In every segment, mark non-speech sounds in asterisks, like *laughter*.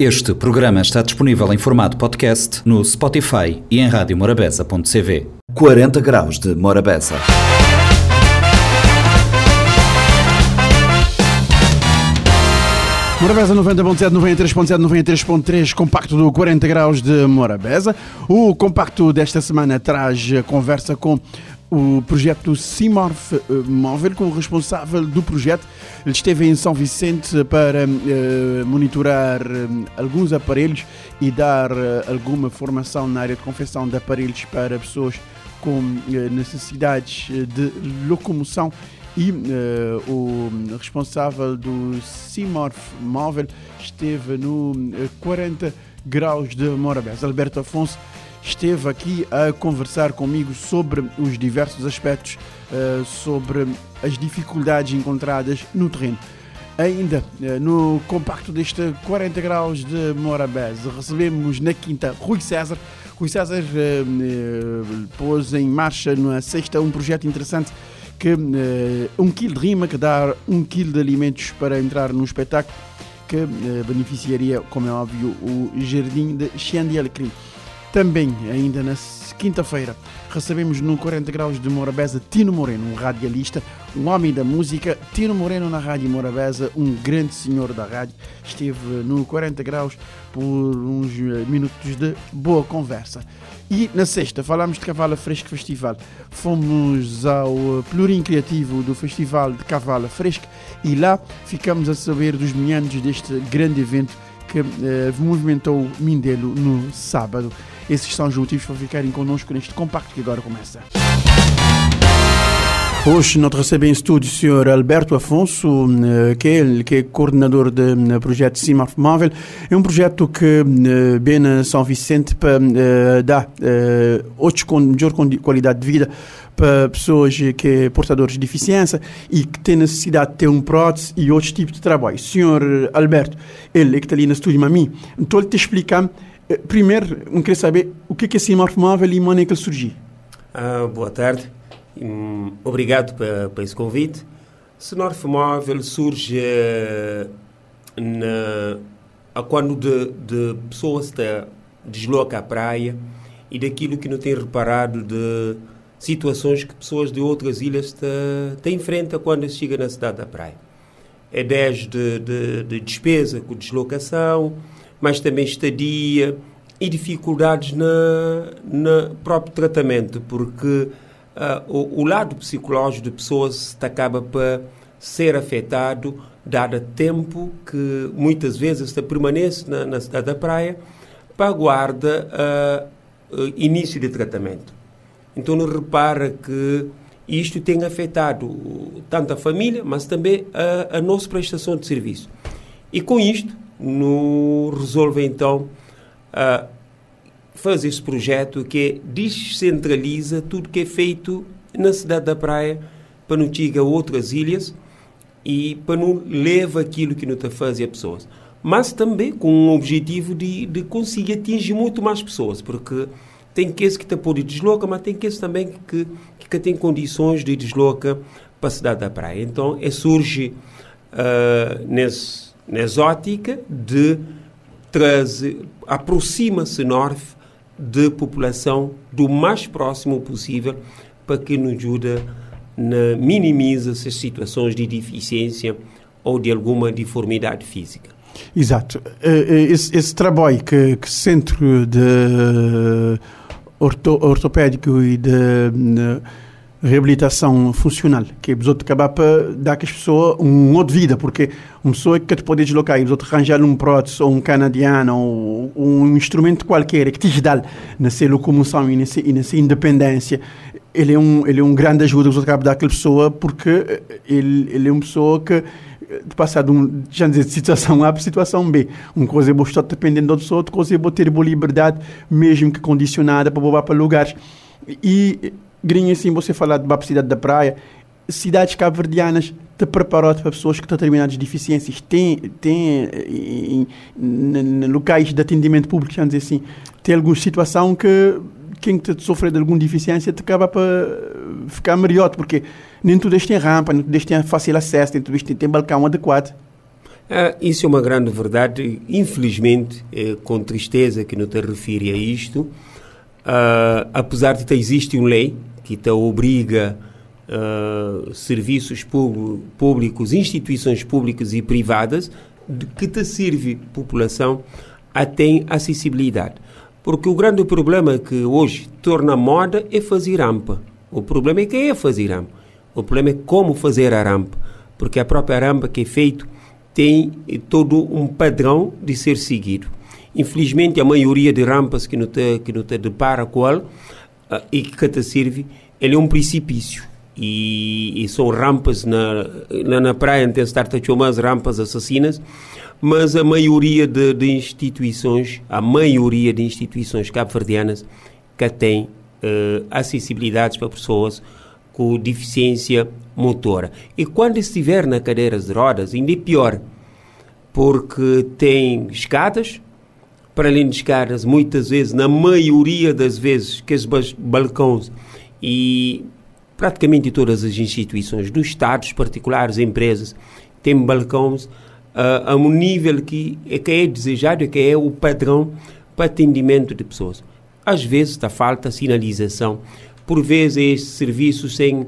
Este programa está disponível em formato podcast no Spotify e em radiomorabeza.cv. 40 graus de Morabeza. Morabeza 90.7, 93.7, 93.3, compacto do 40 graus de Morabeza. O compacto desta semana traz conversa com o projeto Simorf eh, Móvel, com o responsável do projeto. Ele esteve em São Vicente para uh, monitorar uh, alguns aparelhos e dar uh, alguma formação na área de confecção de aparelhos para pessoas com necessidades de locomoção e uh, o responsável do Simorf Móvel esteve no 40 graus de Morabeza. Alberto Afonso esteve aqui a conversar comigo sobre os diversos aspectos, uh, sobre as dificuldades encontradas no terreno. Ainda uh, no compacto deste 40 graus de Morabeza, recebemos na quinta Rui César. Rui César pôs em marcha na sexta um projeto interessante que uh, um quilo de rima que dá um quilo de alimentos para entrar no espetáculo que uh, beneficiaria, como é óbvio, o Jardim de Xande Alecrim. Também, ainda na quinta-feira, recebemos no 40 Graus de Morabeza Tino Moreno, um radialista, um homem da música. Tino Moreno na Rádio Morabeza, um grande senhor da rádio, esteve no 40 Graus por uns minutos de boa conversa. E na sexta falámos de Cavala Fresco Festival. Fomos ao Plurim Criativo do Festival de Cavala Fresco e lá ficamos a saber dos meandros deste grande evento que eh, movimentou Mindelo no sábado. Esses são os motivos para ficarem connosco neste compacto que agora começa. Hoje nós recebemos em estúdio o Sr. Alberto Afonso, eh, que é, que é coordenador do eh, projeto Cimaf Móvel. É um projeto que vem na São Vicente para dar com melhor qualidade de vida para pessoas que é portadores de deficiência e que têm necessidade de ter um prótese e outros tipos de trabalho. Senhor Alberto, ele que está ali no estúdio, a mim, ele te explicar. Primeiro, eu queria saber o que é esse móvel e como é que ele surgiu. Ah, boa tarde. Hum, obrigado por esse convite. Senorf Móvel surge uh, na, a quando de, de pessoas se desloca à praia e daquilo que não tem reparado de situações que pessoas de outras ilhas te, te enfrentam quando chega na cidade da praia. É desde de, de despesa com deslocação, mas também estadia e dificuldades na próprio tratamento, porque uh, o, o, lado psicológico de pessoas acaba por ser afetado, dado tempo que muitas vezes permanece na, na cidade da praia para aguarda uh, uh, início de tratamento. Então, não repara que isto tem afetado tanto a família, mas também a, a nossa prestação de serviço. E com isto, no resolve então uh, fazer esse projeto que descentraliza tudo que é feito na cidade da praia para não chegar a outras ilhas e para não levar aquilo que não está a pessoas. Mas também com o objetivo de, de conseguir atingir muito mais pessoas, porque tem que que te pode desloca, mas tem que também que, que tem condições de desloca para a cidade da praia. Então, é surge uh, nesse, nessa ótica de aproxima-se Norte de população do mais próximo possível para que nos ajude na minimiza essas situações de deficiência ou de alguma deformidade física. Exato. Eh, eh, esse, esse trabalho que, que Centro de orto, ortopédico e de, de reabilitação funcional, que é outros acabar para dar às pessoas um modo de vida, porque uma pessoa que te pode deslocar e outros arranjar um prótese ou um canadiano ou um instrumento qualquer que te dá nessa locomoção e nessa, e nessa independência, ele é um ele é um grande ajuda que os acaba dar àquela pessoa porque ele ele é uma pessoa que de passar de, um, já dizer, de situação A para situação B. Uma coisa é você estar dependendo da pessoa, outra coisa é você ter boa liberdade, mesmo que condicionada, para voar para lugares. E, grinha, assim, você falar de uma cidade da praia, cidades cabo-verdianas te preparou para pessoas que têm determinadas deficiências. Tem, tem em, em, em, locais de atendimento público, já dizer assim, tem alguma situação que quem te sofre de alguma deficiência te acaba para ficar melhor, porque nem tudo isto tem rampa, nem tudo isto tem fácil acesso, nem tudo isto tem balcão adequado. Ah, isso é uma grande verdade. Infelizmente, é com tristeza que não te refere a isto, ah, apesar de ter existe uma lei que te obriga uh, serviços públicos, instituições públicas e privadas, de que te serve população a ter acessibilidade. Porque o grande problema que hoje torna moda é fazer rampa. O problema é quem é fazer rampa. O problema é como fazer a rampa. Porque a própria rampa que é feito tem todo um padrão de ser seguido. Infelizmente, a maioria de rampas que não te, que não te depara com ela uh, e que te serve, ele é um precipício. E, e são rampas na, na, na praia, tem estar umas rampas assassinas, mas a maioria de, de, instituições, a maioria de instituições cabo-verdianas que têm uh, acessibilidades para pessoas com deficiência motora. E quando estiver na cadeira de rodas, ainda é pior, porque tem escadas, para além de escadas, muitas vezes, na maioria das vezes, que os balcões e praticamente todas as instituições do Estado, particulares, empresas, têm balcões uh, a um nível que é, que é desejado, que é o padrão para atendimento de pessoas. Às vezes está falta sinalização, por vezes este serviço sem,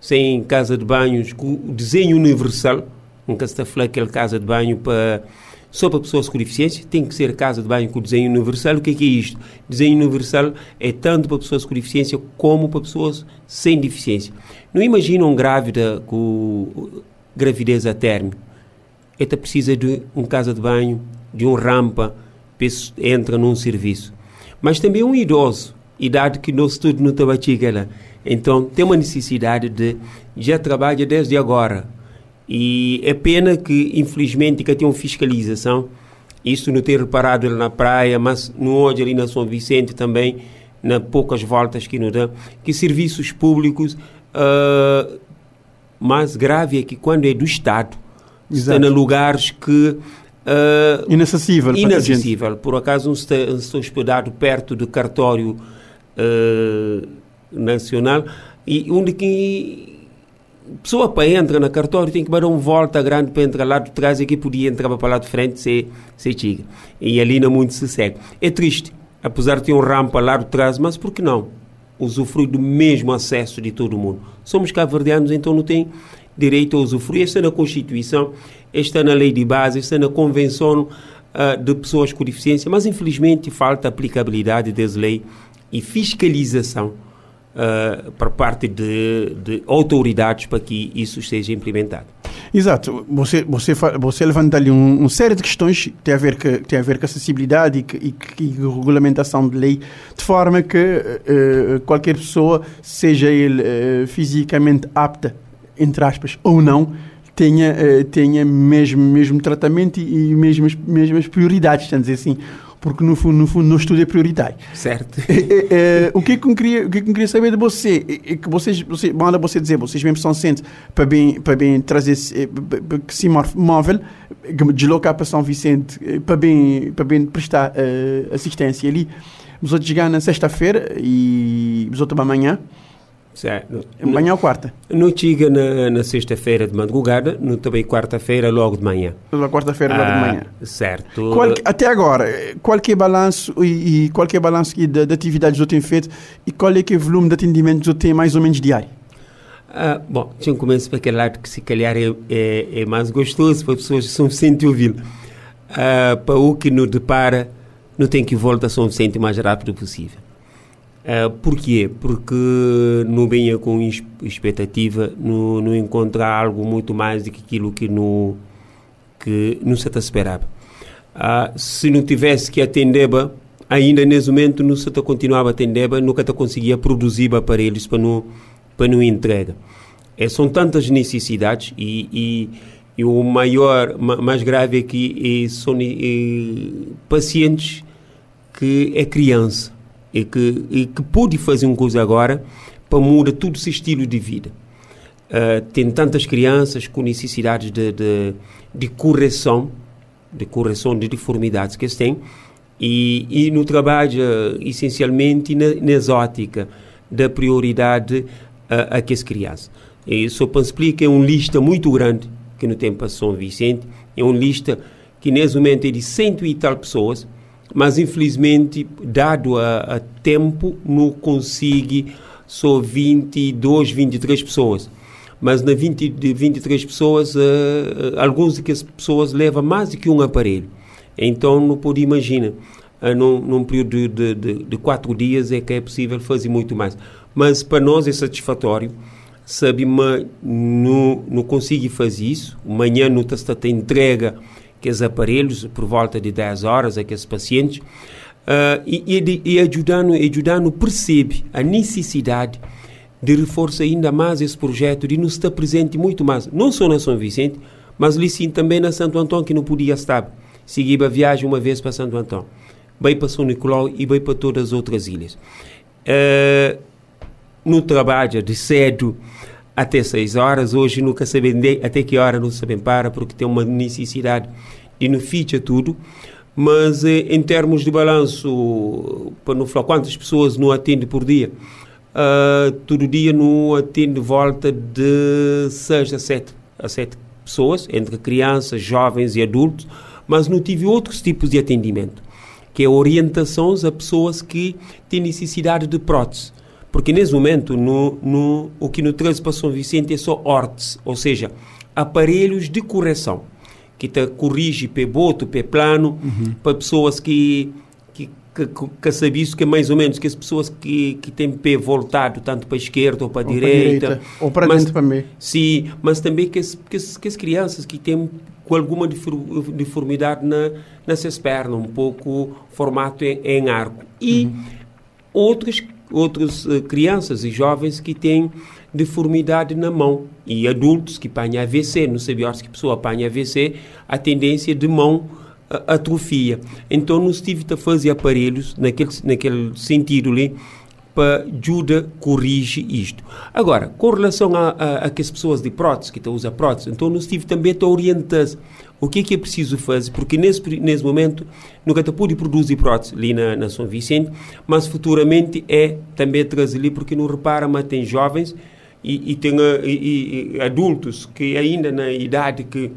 sem casa de banhos com desenho universal, nunca se está a falar aquela casa de banho para só para pessoas com deficiência, tem que ser casa de banho com desenho universal. O que é, que é isto? Desenho universal é tanto para pessoas com deficiência como para pessoas sem deficiência. Não imaginam grávida com gravidez a termo esta precisa de uma casa de banho, de um rampa, entra num serviço. Mas também um idoso, idade que não estuda no Tabatigala. Então tem uma necessidade de já trabalha desde agora. E é pena que, infelizmente, que tem uma fiscalização. Isso não tem reparado na praia, mas no hoje ali na São Vicente também, nas poucas voltas que nos dá, que serviços públicos, uh, mais grave é que quando é do Estado, Exato. está em lugares que Uh, inacessível. Inacessível. Por acaso, estou, estou hospedado perto do cartório uh, nacional e onde que pessoa para entrar no cartório tem que dar uma volta grande para entrar lá de trás e que podia entrar para lá de frente se, se chega. E ali não muito se segue. É triste, apesar de ter um rampa lá de trás, mas por que não? Usufrui do mesmo acesso de todo mundo. Somos cabo-verdianos, então não tem direito a usufruir. Está na Constituição, está na Lei de Base, está na Convenção uh, de Pessoas com Deficiência, mas infelizmente falta aplicabilidade dessa lei e fiscalização uh, por parte de, de autoridades para que isso seja implementado. Exato. Você, você, você levanta ali um, um série de questões que tem a ver, que, tem a ver com acessibilidade e, e, e regulamentação de lei, de forma que uh, qualquer pessoa, seja ele uh, fisicamente apta entre aspas, ou não, tenha, uh, tenha mesmo, mesmo tratamento e, e mesmas, mesmas prioridades, estamos dizer assim, porque no fundo, no fundo, no estudo é prioritário. Certo. É, é, o, que é que eu queria, o que é que queria saber de você? É que vocês, você, manda você dizer, vocês mesmo são centros para bem, para bem trazer esse móvel, deslocar para São Vicente, para bem, para bem prestar uh, assistência ali. Vamos chegar na sexta-feira e vamos outros amanhã. Certo. Amanhã ou quarta? Não chega na, na sexta-feira de madrugada, no também quarta-feira logo de manhã. Na quarta-feira ah, logo de ah, manhã. Certo. Qual, até agora, qual que é o balanço e, e qual que é balanço de, de atividades que eu tenho feito e qual é que é o volume de atendimento que eu tenho mais ou menos diário? Ah, bom, deixa eu começar para aquele lado que se calhar é, é, é mais gostoso para as pessoas que são sentem ouvir. Ah, para o que nos depara, não tem que voltar a São Vicente o mais rápido possível. Uh, porquê? Porque não venha com expectativa, não, não encontrar algo muito mais do que aquilo que não, que não se esperava. Uh, se não tivesse que atender, ainda nesse momento não se continuava a atender, nunca conseguia produzir para eles para não, para não entrega. É, são tantas necessidades e, e, e o maior, mais grave é que é, são é, pacientes que é criança e que, e que pôde fazer uma coisa agora para mudar todo esse estilo de vida. Uh, tem tantas crianças com necessidades de, de, de, correção, de correção de deformidades que eles têm, e, e no trabalho, uh, essencialmente, na, na exótica da prioridade uh, a que as crianças. E só para explicar, é uma lista muito grande que no tempo São Vicente, É uma lista que nesse momento é de cento e tal pessoas, mas infelizmente, dado a, a tempo, não consigo só 22, 23 pessoas. Mas na 20, de 23 pessoas, uh, algumas dessas pessoas levam mais do que um aparelho. Então, não pode imaginar, uh, num, num período de, de, de, quatro dias é que é possível fazer muito mais. Mas para nós é satisfatório, sabe, mas não, não consigo fazer isso. Amanhã não está a entrega aqueles aparelhos por volta de 10 horas aqueles pacientes uh, e, e, e ajudando, ajudando percebe a necessidade de reforçar ainda mais esse projeto, de nos estar presente muito mais, não só na São Vicente, mas ali sim também na Santo Antônio, que não podia estar. Segui a viagem uma vez para Santo Antônio, bem para São Nicolau e bem para todas as outras ilhas. Uh, no trabalho de cedo até 6 horas, hoje nunca sabem até que hora não sabem para, porque tem uma necessidade de não ficha tudo, mas eh, em termos de balanço, para não falar quantas pessoas não atende por dia, uh, todo dia não atende volta de 6 a 7, a 7 pessoas, entre crianças, jovens e adultos, mas não tive outros tipos de atendimento, que é orientações a pessoas que têm necessidade de prótese. Porque nesse momento, no, no, o que nos traz para São Vicente é só ortes, ou seja, aparelhos de correção, que te corrige pé boto, pé plano, uhum. para pessoas que que, que, que sabem isso, que é mais ou menos que as pessoas que, que têm pé voltado tanto para a esquerda ou para a direita, direita, ou para dentro também. Sim, mas também que as, que as, que as crianças que têm com alguma deformidade na, nessas pernas, um pouco formato em, em arco. E uhum. outras outras uh, crianças e jovens que têm deformidade na mão e adultos que apanham AVC, não sabia que pessoa apanha AVC, a tendência de mão uh, atrofia. Então, nós tive a fazer aparelhos naquele, naquele sentido ali para ajuda corrige isto. Agora, com relação a, a, a que as pessoas de prótese, que estão a usar prótese, então nós tive também a orientar o que é que é preciso fazer, porque nesse, nesse momento nunca te pude produzir prótese ali na, na São Vicente, mas futuramente é também trazer ali, porque não repara, mas tem jovens e, e tem e, e adultos que ainda na idade que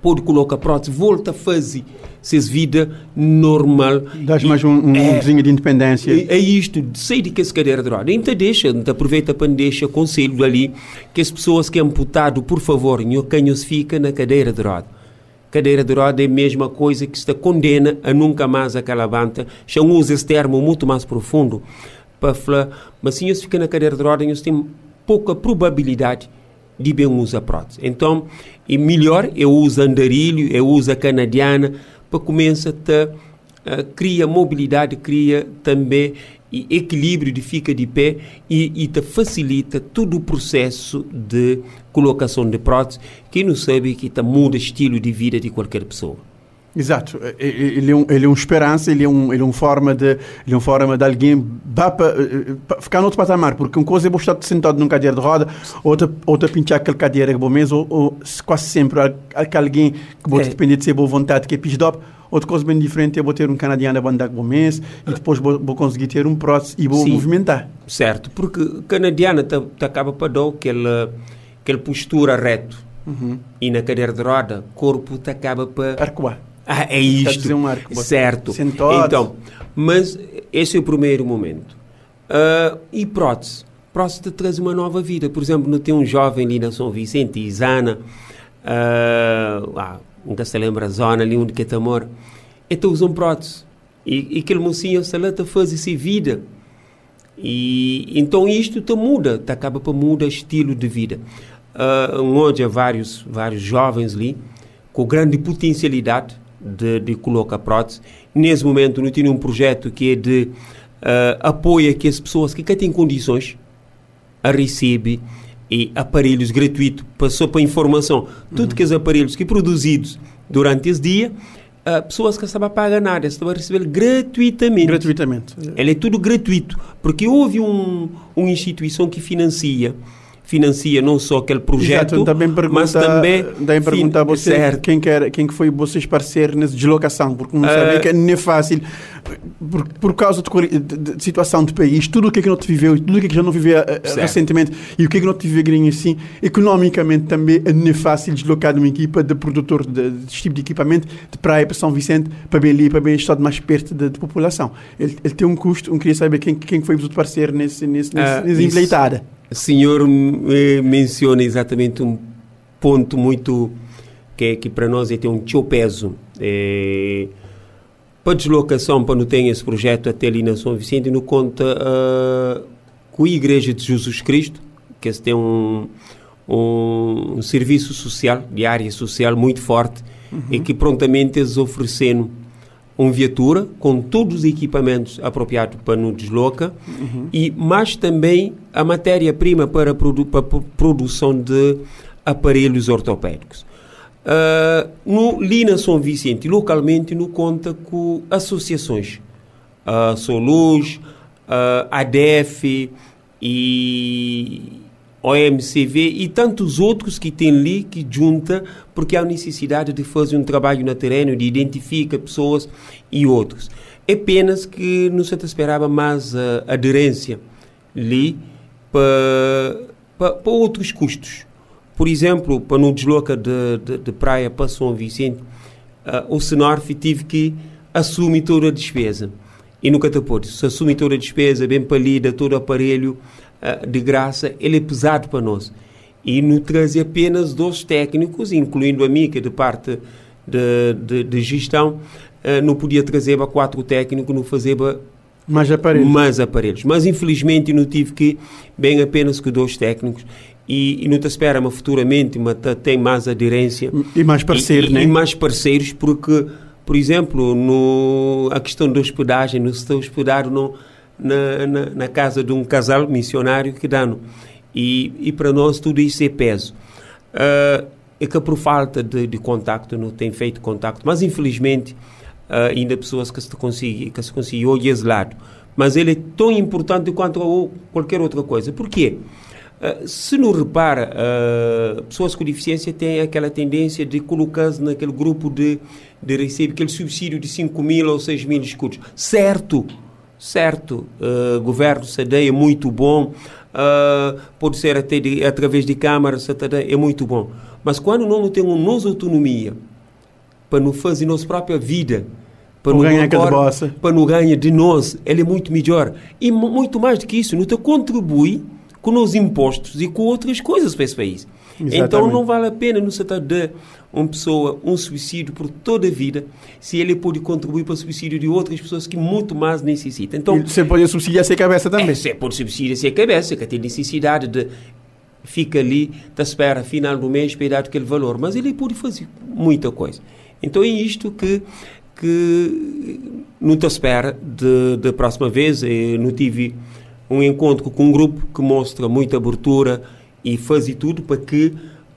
pode colocar prótese, volta a fazer seus vida normal. Dás mais um, um é, de independência. É, é isto, sei de que cadeira de roda. Então deixa, então aproveita para deixar conselho ali, que as pessoas que é amputado, por favor, não canhos fica na cadeira de roda. Cadeira de roda é a mesma coisa que está condena a nunca mais aquela banda. Já usa esse termo muito mais profundo para falar, mas se fica na cadeira de roda, eles têm pouca probabilidade de bem usar prótese. Então, é melhor eu uso andarilho, eu uso a canadiana, para começa a uh, mobilidade, cria também equilíbrio de fica de pé e, e te facilita todo o processo de colocação de prótese, que não sabe que te muda o estilo de vida de qualquer pessoa. Exato, ele é um, ele é um esperança, ele é um, ele é um forma de, ele é uma forma de alguém para, para ficar no outro patamar, porque uma coisa é você estar sentado numa cadeira de roda, outra, outra pinchar aquela cadeira que é bom mesmo, ou, ou quase sempre alguém que pode é. depender de ser boa vontade, que é pisdop, outra coisa bem diferente é vou ter um canadiano a bandar bom mês e depois vou, vou conseguir ter um prótese e vou Sim, movimentar. Certo, porque canadiana te, te acaba para dar aquela, aquela postura reto. Uhum. E na cadeira de roda, corpo te acaba para... Arcoar. Ah, é isto. Um arco, certo. Sentado. Então, mas esse é o primeiro momento. Uh, e prótese. Prótese te traz uma nova vida. Por exemplo, não tem um jovem ali na São Vicente, Isana, uh, ah, nunca se lembra a zona ali onde que é amor. Então usam prótese. E, e aquele mocinho, salata faz essa vida. E então isto te muda, te acaba para mudar estilo de vida. Uh, onde há vários, vários jovens ali com grande potencialidade de, de colocar prótese. Nesse momento, não tinha um projeto que é de uh, apoio a que as pessoas que têm condições a receber e aparelhos gratuitos, passou para informação. Uhum. Tudo que os aparelhos que produzidos durante esse dia, uh, pessoas que estavam a pagar nada, estavam a receber gratuitamente. Gratuitamente. Ele é tudo gratuito, porque houve um, uma instituição que financia financia não só aquele projeto, Exato, também pergunta, mas também também perguntar a você certo. quem, quer, quem que foi vocês parceiros nessa deslocação, porque não sabem Ah. que não é fácil. Por, por causa de, de- de- situação do país, tudo o que é que não te viveu, tudo o que é que já não viveu eh, Certo. recentemente e o que é que não te viveu assim, economicamente também não é fácil deslocar de uma equipa de produtor de, tipo de equipamento de praia para São Vicente, para bem ali, para bem estar mais perto da população. Ele, ele tem um custo, eu queria saber quem, quem foi o parceiro nesse, nesse, nesse, Ah, nessa isso. empleitada. O senhor eh, menciona exatamente um ponto muito que, é- que para nós é tem um teu peso. É, para deslocação, para não ter esse projeto até ali na São Vicente, não conta ah, com a Igreja de Jesus Cristo, que esse tem um, um, um serviço social, de área social muito forte, e que prontamente eles oferecendo uma viatura com todos os equipamentos apropriados para nos desloca e mais também a matéria-prima para, produ para pro- produção de aparelhos ortopédicos. Ah, no, ali São Vicente, localmente, no conta com associações, a Soluz, a ADEF e OMCV e tantos outros que tem ali que junta porque há necessidade de fazer um trabalho no terreno, de identificar pessoas e outros. É apenas que não se esperava mais aderência ali para, para, para outros custos. Por exemplo, para no desloca de, de, de praia para São Vicente, ah, o Senorf tive que assumir toda a despesa. E nunca te pôde. Se assume toda a despesa, bem palida, todo o aparelho de graça, ele é pesado para nós. E nos traz apenas dois técnicos, incluindo a mim, que é de parte de, de, de gestão, ah, não podia trazer para quatro técnicos, não fazer para Mais aparelhos. mais aparelhos. Mas infelizmente não tive que, bem apenas com dois técnicos, e, e não te espera, mas futuramente mas te- tem mais aderência. E mais parceiros, e, né? e mais parceiros, porque, por exemplo, no, a questão da hospedagem, não se está hospedado no, na, na, na casa de um casal missionário que dá. no. E, e para nós tudo isso é peso. Ah, é que por falta de, de contacto não tem feito contacto, mas infelizmente ah, ainda pessoas que se conseguem que se lado. Mas ele é tão importante quanto qualquer outra coisa. Por quê? Ah, se não repara, ah, pessoas com deficiência têm aquela tendência de colocar-se naquele grupo de, de receber aquele subsídio de 5 mil ou 6 mil escudos. Certo, certo, ah, governo SADEI é muito bom, ah, pode ser até de, através de câmara, SADEI é muito bom. Mas quando não temos nossa autonomia para não fazer nossa própria vida, para Não não ganhar agora- para não ganhar de nós, ele é muito melhor. E mu- muito mais do que isso, não te contribui com os impostos e com outras coisas para esse país. Então Exatamente. não vale a pena não se estar de uma pessoa um subsídio por toda a vida se ele pode contribuir para o subsídio de outras pessoas que muito mais necessitam. Então, E Você pode subsidiar sem cabeça também. é, se é por subsídio, se é cabeça, que tem necessidade de fica ali, te espera final do mês para dar aquele valor, mas ele pode fazer muita coisa. Então é isto que que não te espera de próxima vez. Eu não tive um encontro com um grupo que mostra muita abertura e faz tudo para que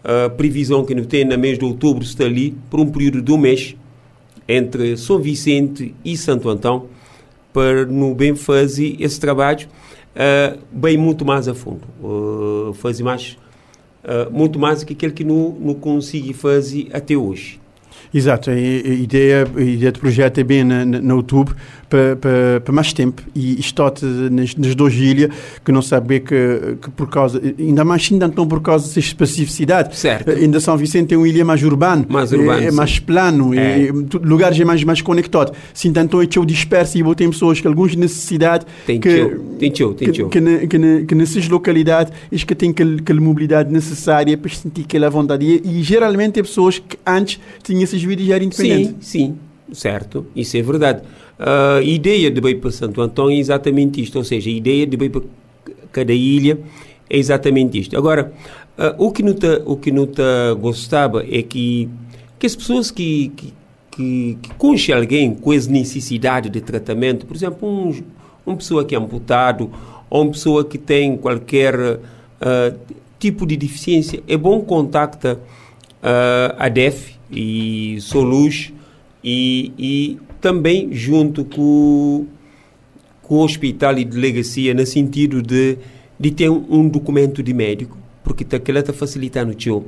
a previsão que tem no mês de outubro está ali por um período de um mês entre São Vicente e Santo Antão para no bem fazer esse trabalho uh, bem muito mais a fundo. Uh, fazer mais uh, muito mais do que aquele que não, não consegui fazer até hoje. Exato, a, ideia, a ideia do projeto é bem na, na, na YouTube para, para, para mais tempo e está nas, nas duas ilhas que não sabe que, que por causa, ainda mais ainda não por causa dessa especificidade. Certo. Ainda São Vicente é uma ilha mais urbano, Mais urbano, é, é sim. mais plano, é. É. lugares é mais, mais conectado. Se então é teu disperso e tem pessoas que algumas necessidades tem que, tem teu, tem que, que, que, que nessas localidades é que têm aquela, mobilidade necessária para sentir aquela vontade. E, geralmente é pessoas que antes tinham essas vidas já independentes. Sim, sim, certo, isso é verdade. A ideia de ir para Santo Antão é exatamente isto, ou seja, a ideia de ir para cada ilha é exatamente isto. Agora, ah, o que não te, o que não te gostava é que, que as pessoas que, que, que, que alguém com essa necessidade de tratamento, por exemplo, um, uma pessoa que é amputado ou uma pessoa que tem qualquer ah, tipo de deficiência, é bom contacta ah, a DEF e Soluz e, e também junto com, com o hospital e delegacia no sentido de, de ter um, um documento de médico porque aquela está facilitando o teu.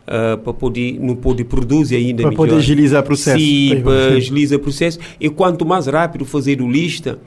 Uh, para poder não poder produzir ainda para poder agilizar o processo. Sim para agilizar o processo. E quanto mais rápido fazer o lista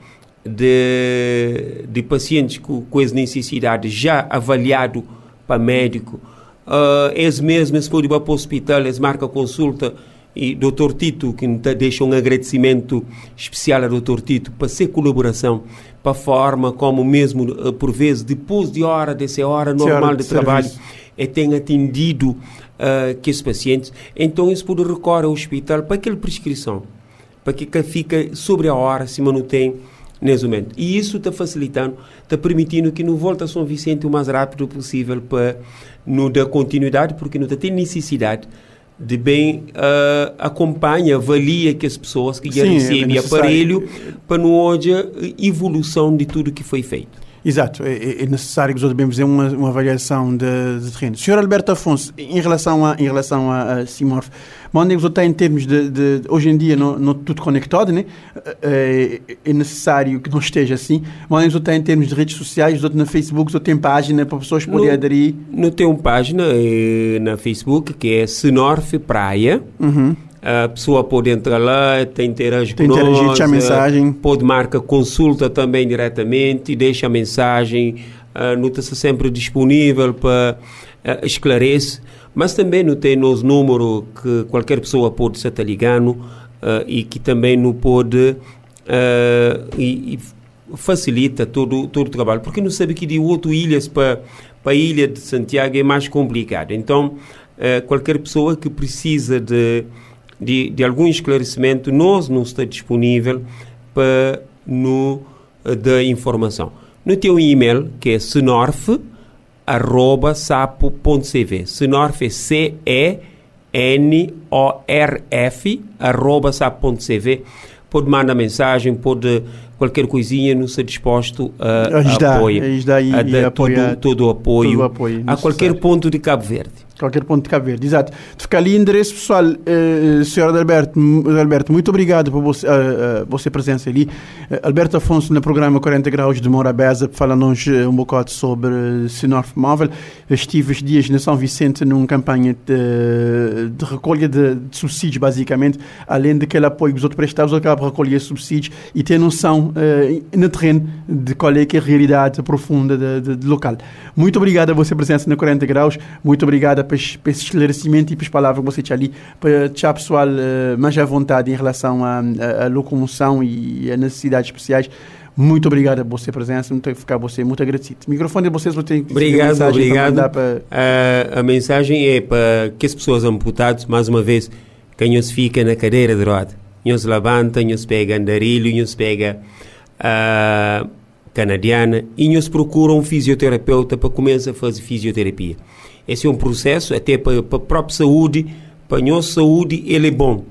de, de pacientes com, com as necessidades já avaliado para médico uh, eles mesmos podem ir para o hospital eles marcam consulta e Dr. Tito que deixa um agradecimento especial a Dr. Tito para ser colaboração para a forma como mesmo uh, por vezes depois de hora dessa hora normal de, de trabalho e tem atendido uh, que esses pacientes, então isso pode recorrer ao hospital para aquela prescrição, para que fica sobre a hora, se mantém nesse momento. E isso está facilitando, está permitindo que não volte a São Vicente o mais rápido possível para não dar continuidade, porque não tem necessidade de bem uh, acompanha, avalia que as pessoas que já recebem é aparelho para não haja evolução de tudo que foi feito. Exato, é, é necessário que os devemos fazer uma, uma avaliação de, de terreno. Senhor Alberto Afonso, em relação a, em relação a, a Simorf, mandem-vos até em termos de, de, hoje em dia não, não tudo conectado, né? É, é necessário que não esteja assim. Mandem-vos até em termos de redes sociais, outro na Facebook, outro tem página para pessoas poderem aderir. Não tem uma página é, na Facebook que é Sinorf Praia. Uhum a pessoa pode entrar lá, tem interagir tem com nós, a mensagem. pode marcar consulta também diretamente, deixa a mensagem, uh, está sempre disponível para uh, esclarecer, mas também não tem nos número que qualquer pessoa pode estar ligando uh, e que também não pode uh, e, e facilita todo, todo o trabalho, porque não sabe que de outro ilhas para para a ilha de Santiago é mais complicado. Então, qualquer pessoa que precisa de de, de algum esclarecimento, nós não está disponível para no eh, dar informação. No teu e-mail, que é senorf, arroba sapo.cv. Senorf é C-E-N-O-R-F, arroba sapo.cv. Pode mandar mensagem, pode qualquer coisinha, não ser disposto a, ajudar, a apoio, ajudar e, a dar todo, todo, o apoio, todo o apoio a qualquer ponto de Cabo Verde qualquer ponto de Cabo Verde, exato. De ficar ali endereço pessoal, uh, senhora Alberto, Alberto, muito obrigado por você, uh, uh, você presença ali. Uh, Alberto Afonso, no programa 40 Graus de Morabeza, fala-nos um bocado sobre uh, Sinorf Móvel. Estive os dias na São Vicente numa campanha de, de recolha de, de, subsídios, basicamente, além daquele apoio que os outros prestados, acabam recolher subsídios e ter noção uh, no terreno de qual é, é a realidade profunda do local. Muito obrigado a você presença na 40 Graus, muito obrigado para, para esse esclarecimento e para as palavras que você tinha ali, para deixar o pessoal uh, mais à vontade em relação à, à, à locomoção e a necessidades especiais. Muito obrigado a você presença, muito ficar você muito agradecido. Microfone de vocês, você tem Obrigado, obrigado. Para... A, a mensagem é para que as pessoas amputadas, mais uma vez, quem se fica na cadeira de roda, se levanta, se pega andarilho, se pega uh, canadiana, e se procura um fisioterapeuta para começar a fazer fisioterapia. Esse é um processo até para, para a própria saúde, para a nossa saúde ele é bom.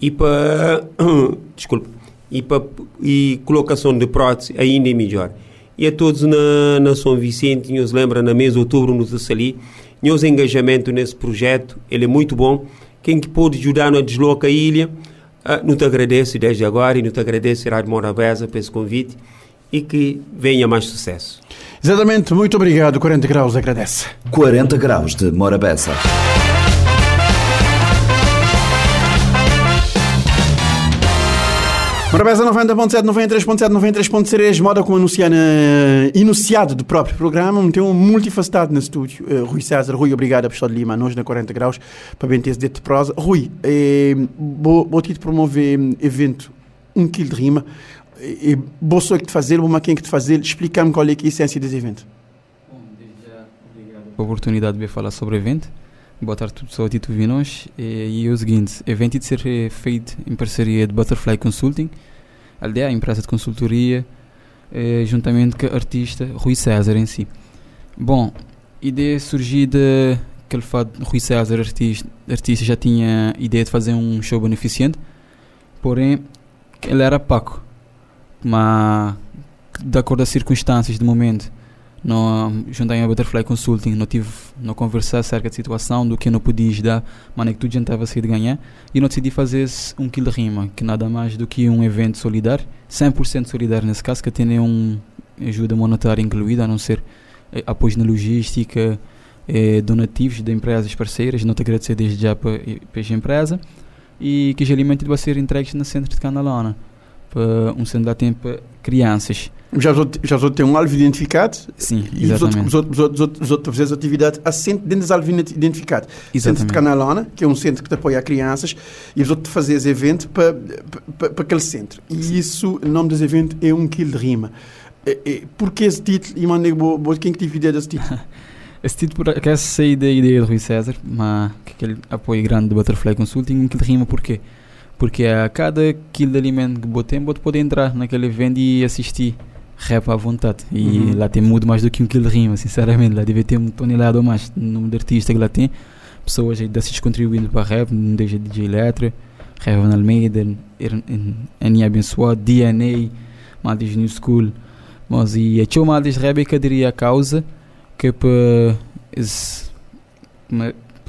E para, *coughs* desculpa, e para e colocação de prótese ainda é melhor. E a todos na, na São Vicente, nos lembra na mês de outubro no Tassali, nosso engajamento nesse projeto, ele é muito bom. Quem que pode ajudar na desloca a ilha, uh, não te agradece desde agora e não te agradece Rádio Morabeza por esse convite e que venha mais sucesso. Exatamente, muito obrigado. 40 Graus agradece. 40 Graus de Morabeza. Morabeza 90.7, 93.7, 93.3, moda como anunciado, enunciado do próprio programa, tem um multifacetado no estúdio. Uh, Rui César, Rui, obrigado a pessoa de Lima, nós na 40 graus, para bem ter esse de prosa. Rui, eh, vou, vou te promover evento 1 um kg de rima e boa sorte de fazer, uma quem que de fazer, explica-me qual é, que é a essência desse evento. Bom, desde já, obrigado pela oportunidade de vir falar sobre o evento. Boa tarde a pessoal Tito Vinos. E, e é o seguinte, o evento de ser feito em parceria de Butterfly Consulting, aldeia, a empresa de consultoria, eh, juntamente com o artista Rui César em si. Bom, ideia surgida que ele faz, Rui César, artista, artista, já tinha ideia de fazer um show beneficente, porém ele era Paco mas de acordo as circunstâncias do momento não juntei a Butterfly Consulting não tive não conversar acerca da situação do que não podia dar mas é que tudo estava a sair de ganhar e não decidi fazer um quilo de rima que nada mais do que um evento solidário 100% solidário nesse caso que tem um ajuda monetária incluída a não ser eh, apoio na logística eh, donativos de empresas parceiras, não te agradecer desde já para a empresa e que os alimentos vão ser entregues no centro de Canalona para um centro de tempo para crianças. Já já só tem um alvo identificado Sim, e os outros, os outros, os outros, os outros fazer atividades dentro dos alvos identificados. Centro de Canalona, que é um centro que te apoia quem e os outros fazer esse evento para, para, para aquele centro. E isso, o nome desse evento é Um Quilo de Rima. Por que esse título? E mandei quem que tive ideia desse título? *laughs* esse título, por acaso, saí da ideia de Rui César, mas que aquele apoio grande do Butterfly Consulting, um quilo de rima, porquê? Porque a cada quilo de alimento que botem, vou poder entrar naquele evento e assistir rap à vontade. E uhum. lá tem muito mais do que um quilo de rima, sinceramente. Lá deve ter um tonelada ou mais no número de artistas que lá tem. Pessoas aí desses contribuindo para rap, desde DJ Letra, Revan Almeida, Aninha Abençoado, DNA, Maldives New School. Mas e a tio Maldives Rap que diria a causa que para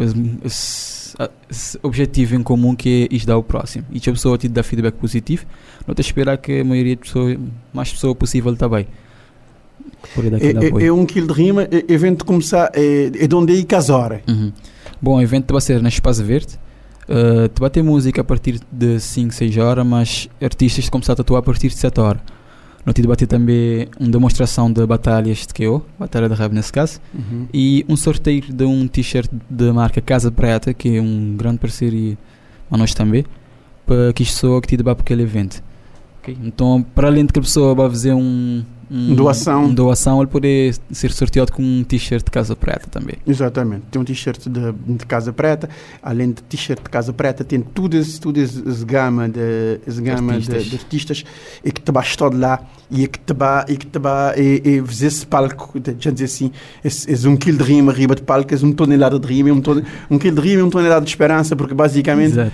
esse, esse, esse objetivo em comum que é isto ao próximo. E se a pessoa te dá feedback positivo, não te esperar que a maioria de pessoas, mais pessoa possível também. É, é, é, um quilo de rima, é, evento começar, é, é de onde é e casora. Uhum. Bom, o evento vai ser na Espaço Verde. Uh, vai ter música a partir de 5, 6 horas, mas artistas começar a atuar a partir de 7 horas. No tive bater também uma demonstração de batalhas de KO, batalha de rap nesse caso, uhum. e um sorteio de um t-shirt da marca Casa Preta, que é um grande parceiro a nós também, para que isto que tive para aquele evento. Okay? Então, para além de que a pessoa vai fazer um, um, doação. Um doação, ele poder ser sorteado com um t-shirt de Casa Preta também. Exatamente. Tem um t-shirt de, de, Casa Preta, além de t-shirt de Casa Preta, tem esse, esse gama, de, esse gama artistas. De, de, artistas e que te basta todo lá e que te ba e que te ba e, e fazer esse palco, já dizer assim, esse um quilo de rima arriba de palco, esse um tonelada de rima, um, ton, um quilo de rima e um tonelada de esperança, porque basicamente é,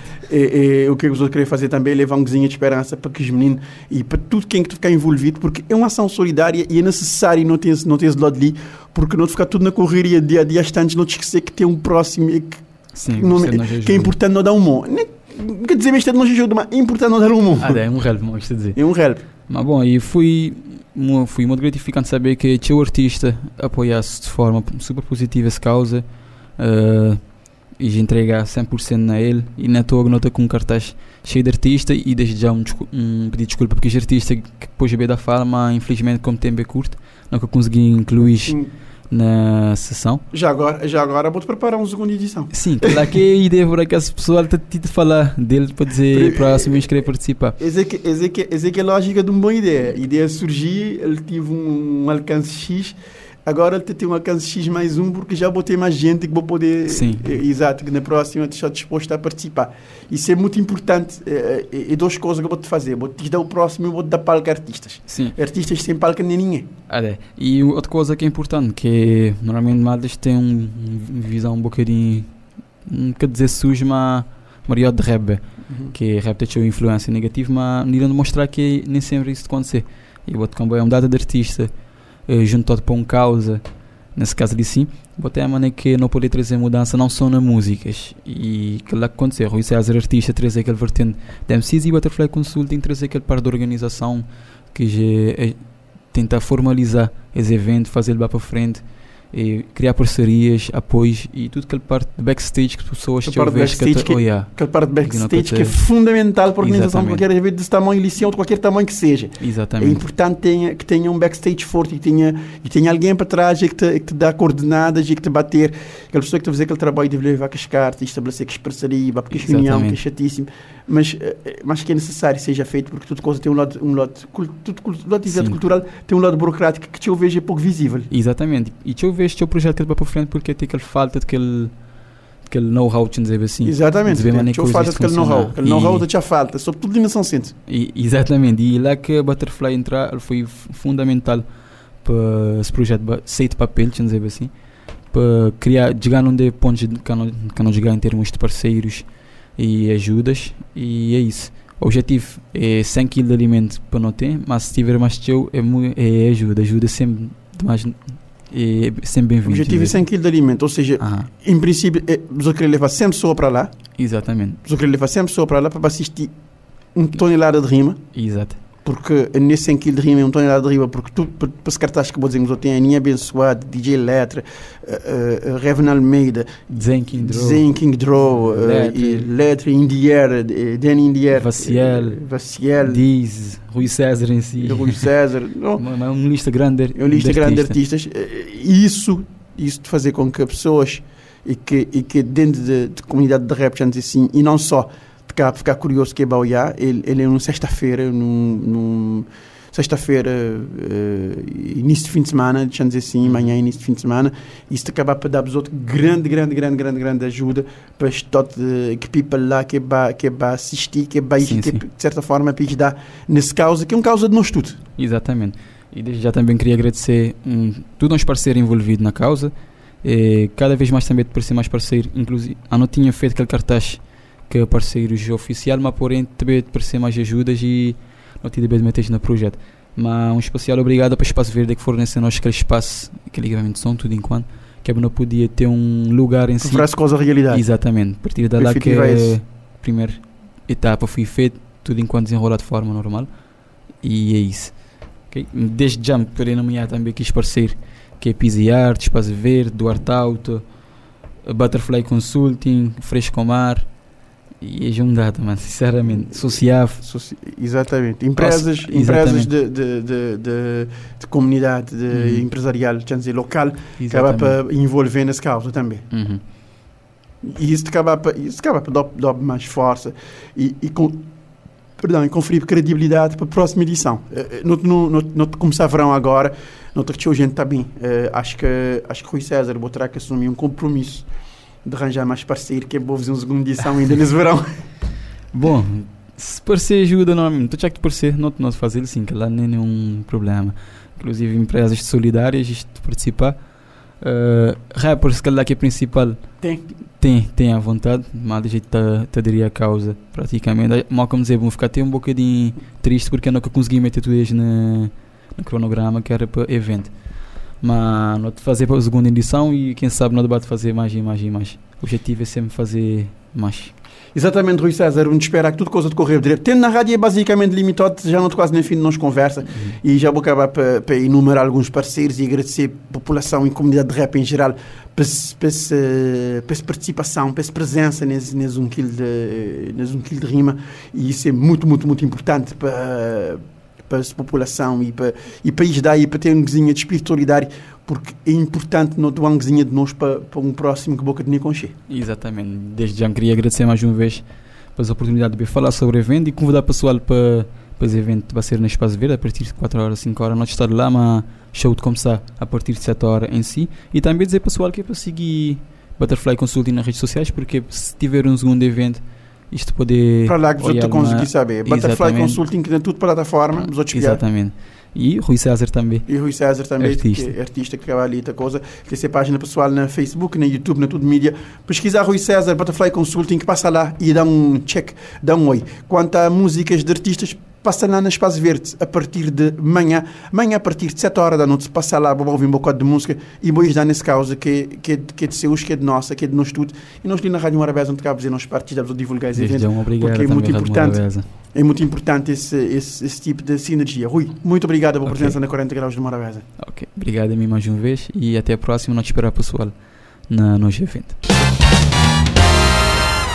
é, o que os outros querem fazer também é levar um cozinha de esperança para que os meninos e para tudo quem que ficar envolvido, porque é uma ação solidária solidária e é necessário não ter, não ter esse lado ali, porque não ficar tudo na correria dia a dia, antes não te esquecer que tem um próximo e que, Sim, não, que é importante não dar um mão. Quer dizer, isto não ajuda, mas é importante não dar um mão. Ah, é um help, não dizer. É um help. Mas bom, e fui, fui muito gratificante saber que o artista apoiasse de forma super positiva essa causa. Uh, e entregar 100% na ele e na tua nota com um cartaz cheio de artista e desde já um, um pedido de desculpa porque este artista que depois a da fala, infelizmente como tempo é curto, nunca consegui incluir Sim. na sessão. Já agora, já agora vou-te preparar uma segunda edição. Sim, claro que a ideia para que as pessoas te, te falar dele para dizer próximo querer participar. Essa é que, essa, que, essa que é a lógica de uma boa ideia. A ideia surgiu, ele teve um, um alcance X Agora tem um alcance X mais um porque já botei mais gente que vou poder. Sim. É, exato, que na próxima estou disposto a participar. Isso é muito importante. É, é, duas coisas que eu vou te fazer. Vou te dar o próximo e vou te dar palco a artistas. Sim. Artistas sem palco nem ninguém. É. E outra coisa que é importante, que normalmente Madas tem um, uma visão um bocadinho. Não quer dizer sujo, mas maior de rap. Uhum. Que rap tem influência negativa, mas irão mostrar que nem sempre isso acontecer. E o outro é um dado de artista eh, junto para um causa, nesse caso ali sim, botei a maneira que não pode trazer mudança não só nas músicas. E que lá aconteceu, Rui César artista trazer aquele vertente de MCs e Butterfly Consulting trazer aquele par de organização que já é, tenta formalizar esse evento, fazer ele para frente e criar parcerias, apoios e tudo aquela parte de backstage que as pessoas que talvez que, que, oh, yeah, aquela parte backstage que é fundamental para a organização de qualquer evento desse tamanho, lição de qualquer tamanho que seja. Exatamente. É importante tenha, que tenha um backstage forte e que tenha, e tenha alguém para trás e que te, que te dá coordenadas e que te bater. Aquela pessoa que te fazer aquele trabalho de levar com as cartas, estabelecer que parceria, porque a reunião, que é chatíssimo. Mas, eh, eh, mas que é necessário seja feito porque tudo coisa tem um lado, um lado, tudo, tudo atividade cultural tem um lado burocrático que eu vejo é pouco visível. Exatamente. E eu vejo o projeto vai para frente porque tem aquela falta daquele aquele know-how, te dizer assim. Exatamente, tinha falta daquele know-how, aquele know-how tinha falta, sobretudo dimensão centro. E, exatamente, e lá que a Butterfly entrar foi fundamental para esse projeto sair de papel, te dizer assim, para criar, chegar onde pontos que não, que não chegar em termos de parceiros e ajudas, e é isso. O objetivo é 100 kg de alimento para não ter, mas se tiver mais teu, é, é ajuda, ajuda sempre mais é sempre bem-vindo. O objetivo é 100 kg de alimento, ou seja, em princípio, é, você querer levar 100 pessoas para lá. Exatamente. Você querer levar 100 pessoas para lá para assistir uma tonelada de rima. Exato. Porque nesse 100 kg de rima não estou nada de rima, porque tu, para esse cartaz que vou dizer, eu tenho Aninha Abençoado, DJ Letra, uh, uh, Revan Almeida, Zen King Draw, Zen King Draw, uh, Letra. e Letra Indier, Dan Indier, Vaciel, Vaciel, Diz, Rui César em si. Rui César, *laughs* não, Uma, uma lista grande é uma lista de grande de artistas. Eh, isso, isso de fazer com que pessoas e que, e que dentro de, de comunidade de rap, assim, e não só, cá ficar curioso que é Bauiá, ele, ele é numa sexta-feira, num, num sexta-feira, eh, início de fim de semana, deixa dizer assim, amanhã início de fim de semana, isso te acabar para dar-vos outro grande, grande, grande, grande, grande ajuda para todo que people lá que vai que vai assistir, que vai Sim, que, de certa forma para ajudar nesse causa, que é um causa de nós tudo. Exatamente. E desde já também queria agradecer um, todos os parceiros envolvidos na causa. E cada vez mais também de parecer mais parceiro. Inclusive, eu não tinha feito aquele cartaz que parceiros oficial, mas porém também de parecer mais ajudas e não tive de meter no projeto. Mas um especial obrigado para o Espaço Verde que fornece a nós aquele espaço, aquele equipamento de som, tudo enquanto. Que não podia ter um lugar em si. Parece coisa realidade. Exatamente. A partir da lá que a primeira etapa foi feita, tudo enquanto desenrolar de forma normal. E é isso. ok? Desde já me poderei nomear também aqui os parceiros, que é Pizzi Art, Espaço Verde, Duarte Auto, a Butterfly Consulting, Fresco Mar. E é jundado, mano, sinceramente. Sociaf. Soci- Exatamente. Empresas, Nossa, empresas exatamente. de, de, de, de, de comunidade, de Uhum. empresarial, quer dizer, local, acaba Exatamente. para envolver nessa causa também. Uhum. E isso acaba para, isso acaba para dar, dar mais força e, e com, perdão, e conferir credibilidade para a próxima edição. Eh, Não, não, não, não começar verão agora, não te gente está bem. Eh, acho, que, acho que Rui César vou terá que assumir um compromisso de arranjar mais parceiro, que é bom fazer uma segunda edição ainda nesse verão. *laughs* Bom, se parecer ajuda, normalmente, tu tinha que parecer, não não fazer sim, que lá nem é nenhum problema. Inclusive, empresas solidárias, isto participar. Uh, rappers, se calhar que é principal, Tem. tem, tem à vontade, mas a gente tá, tá diria a causa, praticamente. Mal como dizer, vou ficar até um bocadinho triste porque eu nunca consegui meter tudo isso na, no cronograma que era para evento. Mas não te fazer para a segunda edição e quem sabe não debate fazer mais e mais e mais. O objetivo é sempre fazer mais. Exatamente, Rui César, onde espera que tudo coisa decorrer direito. Tendo na rádio é basicamente limitado, já não quase nem fim de nós conversa e já vou acabar para, enumerar alguns parceiros e agradecer a população e comunidade de rap em geral para essa participação, para essa presença nesse, nesse, um quilo de, nesse um quilo de rima e isso é muito, muito, muito importante para, para essa população e para, e para ajudar e para ter um guizinho de espírito solidário porque é importante não doar um guizinho de nós para, para um próximo que boca de concher. Exatamente. Desde já queria agradecer mais uma vez pela oportunidade de falar sobre o evento e convidar o pessoal para, para esse evento vai ser no Espaço Verde a partir de 4 horas, 5 horas. Nós estar lá, mas show de começar a partir de 7 horas em si. E também dizer pessoal que é para seguir Butterfly Consulting nas redes sociais, porque se tiver um segundo evento, isto poder. Para lá que os outros olhar conseguir saber. Butterfly Exatamente. Consulting, que tem tudo plataforma, os outros piar. Exatamente. E Rui César também. E Rui César também, Artista. que é artista que trabalha ali, coisa. Tem essa página pessoal na Facebook, na YouTube, na tudo mídia. Pesquisar Rui César, Butterfly Consulting, passa lá e dá um check, dá um oi. Quanto a músicas de artistas, passa lá na Espaço Verde a partir de manhã. Manhã, a partir de 7 horas da noite, passa lá, vou ouvir um bocado de música e vou ajudar nesse causa que, que, é de- que é de seus, que é de nossa, que é de nós tudo. E nós ali na Rádio Morabeza, onde cabos e nós partilhamos a divulgar esse evento. porque é muito importante. É muito importante esse, esse, esse tipo de sinergia. Rui, muito obrigado pela Ok. presença na 40 Graus de Morabeza. Ok. Obrigado a mim mais uma vez e até a próxima. Nós esperar o pessoal na, no evento.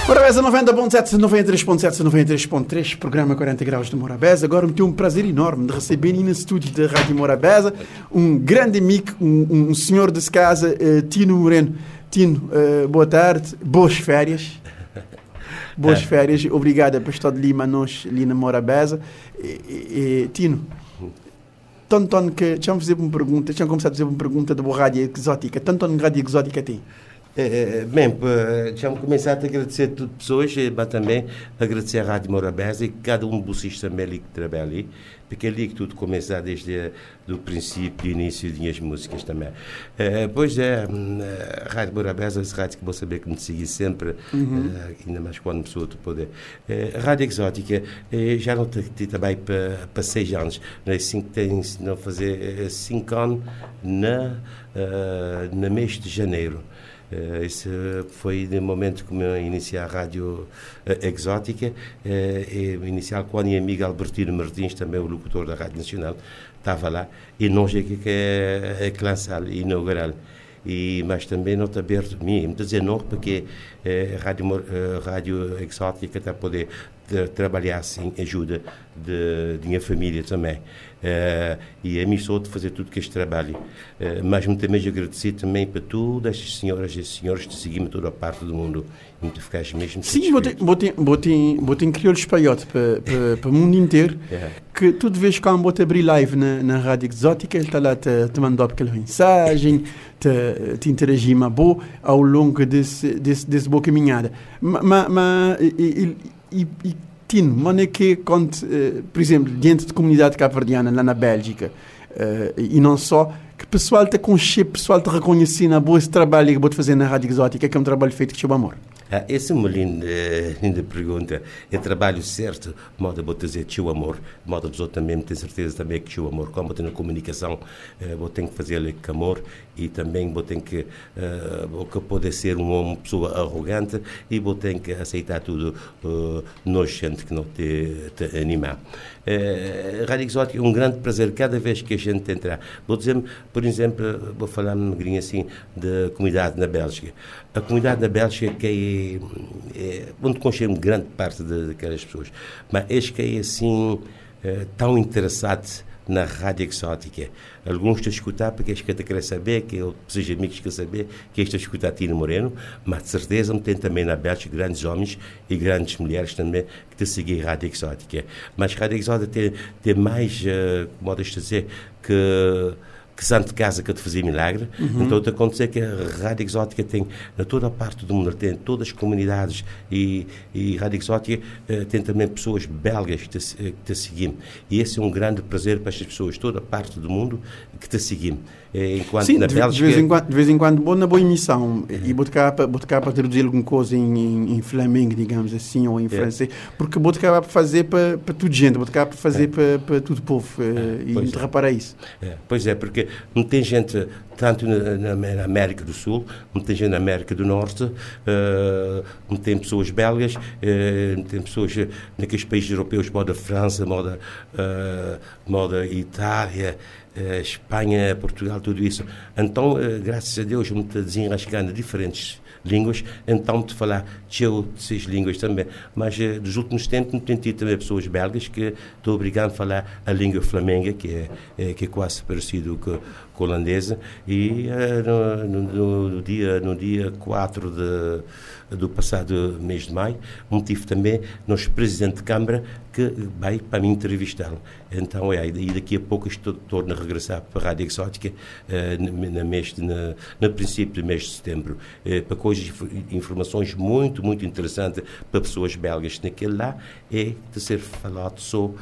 Morabeza 90.7, 93.7, 93.3, programa 40 Graus de Morabeza. Agora me tem um prazer enorme de receber no estúdio da Rádio Morabeza um grande amigo, um, um senhor desse casa, eh, Tino Moreno. Tino, eh, boa tarde, boas férias. Boas férias, obrigado por estar de Lima, nós ali na Morabeza. E, e- Tino, tanto que, deixa-me fazer uma pergunta, deixa-me começar a fazer uma pergunta da boa rádio exótica. Tanto tanto rádio exótica tem? É, bem, pa- deixa-me começar a te agradecer a todas as pessoas, eh, mas também agradecer a Rádio Morabeza e cada um de vocês também ali que trabalha ali, porque é ali que tudo começa desde o princípio e início das músicas também. Eh, Pois é, hum, a Rádio Morabeza é essa rádio que vou saber que me seguir sempre, eh, ainda mais quando sou outro poder. Eh, a Rádio Exótica eh, já não tem também para, para seis anos, não é assim que não fazer eh, cinco anos na, eh, na mês de janeiro. Uh, esse foi no momento que eu iniciei a rádio uh, exótica, uh, e inicial quando a amiga Albertino Martins, também o locutor da Rádio Nacional, estava lá, e nós aqui que é a classe inaugural. E mas também não aberto mim, dizer não porque é, a rádio rádio exótica está poder trabalhar assim ajuda de, de minha família também Uh, e a mim sou de fazer tudo que este trabalho. Uh, mas muito mais agradecer também para todas as senhoras e senhores que seguimos toda a parte do mundo. E muito ficais mesmo Sim, botem crioulo espanhote para, para, para o mundo inteiro. É. Que tu de vez quando bote abrir live na, na Rádio Exótica, ele está lá te, te mandando aquela mensagem, te, te interagir uma boa ao longo desse, desse, desse boa caminhada. Mas e, e, Tino, mas é que quando, uh, por exemplo, dentro de comunidade cabo-verdiana, lá na Bélgica, uh, e não só, que o pessoal te conhece, pessoal te reconhece na boa esse trabalho que vou fazer na Rádio Exótica, que é um trabalho feito com amor. Ah, essa é uma linda, linda pergunta. É trabalho certo, modo vou dizer tio amor, modo dos outros também tenho certeza também que tio amor. Como tenho comunicação, eh, vou ter que fazer com amor e também vou ter que, uh, vou que pode ser uma pessoa arrogante e vou ter que aceitar tudo uh, nojento que não te, te anima. Uh, Rádio Exótica é um grande prazer cada vez que a gente entrar. Vou dizer, por exemplo, vou falar um bocadinho assim da comunidade na Bélgica. A comunidade na Bélgica que é é, onde conchego grande parte daquelas pessoas. Mas eis que é assim é, tão interessado na rádio exótica. Alguns estão a escutar porque eles querem saber, que eu preciso amigos que saber, que estão a escutar Tino Moreno, mas de certeza tem também na Bélgica grandes homens e grandes mulheres também que te seguem a rádio exótica. Mas a rádio exótica tem, tem mais, uh, como dizer, que que santo casa que te fazia milagre. Uhum. Então, o acontecer que a Rádio Exótica tem, na toda a parte do mundo, tem todas as comunidades e, e Rádio Exótica uh, tem também pessoas belgas que te, eh, que te seguem. E esse é um grande prazer para estas pessoas, toda a parte do mundo que te seguem. Eh, enquanto Sim, na de, Bélgica... de, vez em quando, de vez em quando, boa, na boa emissão, uhum. e vou cá para traduzir alguma coisa em, em, em flamengo, digamos assim, ou em é. francês, porque vou para fazer para, para tudo gente, vou para fazer é. para, para todo o povo, é. e pois é. isso. É. Pois é, porque não tem gente tanto na, na, América do Sul, como tem gente na América do Norte, uh, tem pessoas belgas, uh, tem pessoas naqueles países europeus, moda França, moda, uh, moda Itália, Espanha, Portugal, tudo isso. Então, uh, graças a Deus, me desenrascando diferentes línguas, então de falar teu seis línguas também. Mas uh, dos últimos tempos tenho tido também pessoas belgas que estou obrigado a falar a língua flamenga, que é, é que é quase parecido com, com holandesa, e no, no, no, dia, no dia 4 de do passado mês de maio, tive também nosso presidente de Câmara que vai para me entrevistá-lo. Então, é, e daqui a pouco estou torno a regressar para a Rádio Exótica uh, na, mês de, na, no princípio do mês de setembro, uh, para coisas, informações muito, muito interessantes para pessoas belgas. Naquele lá é de ser falado só uh,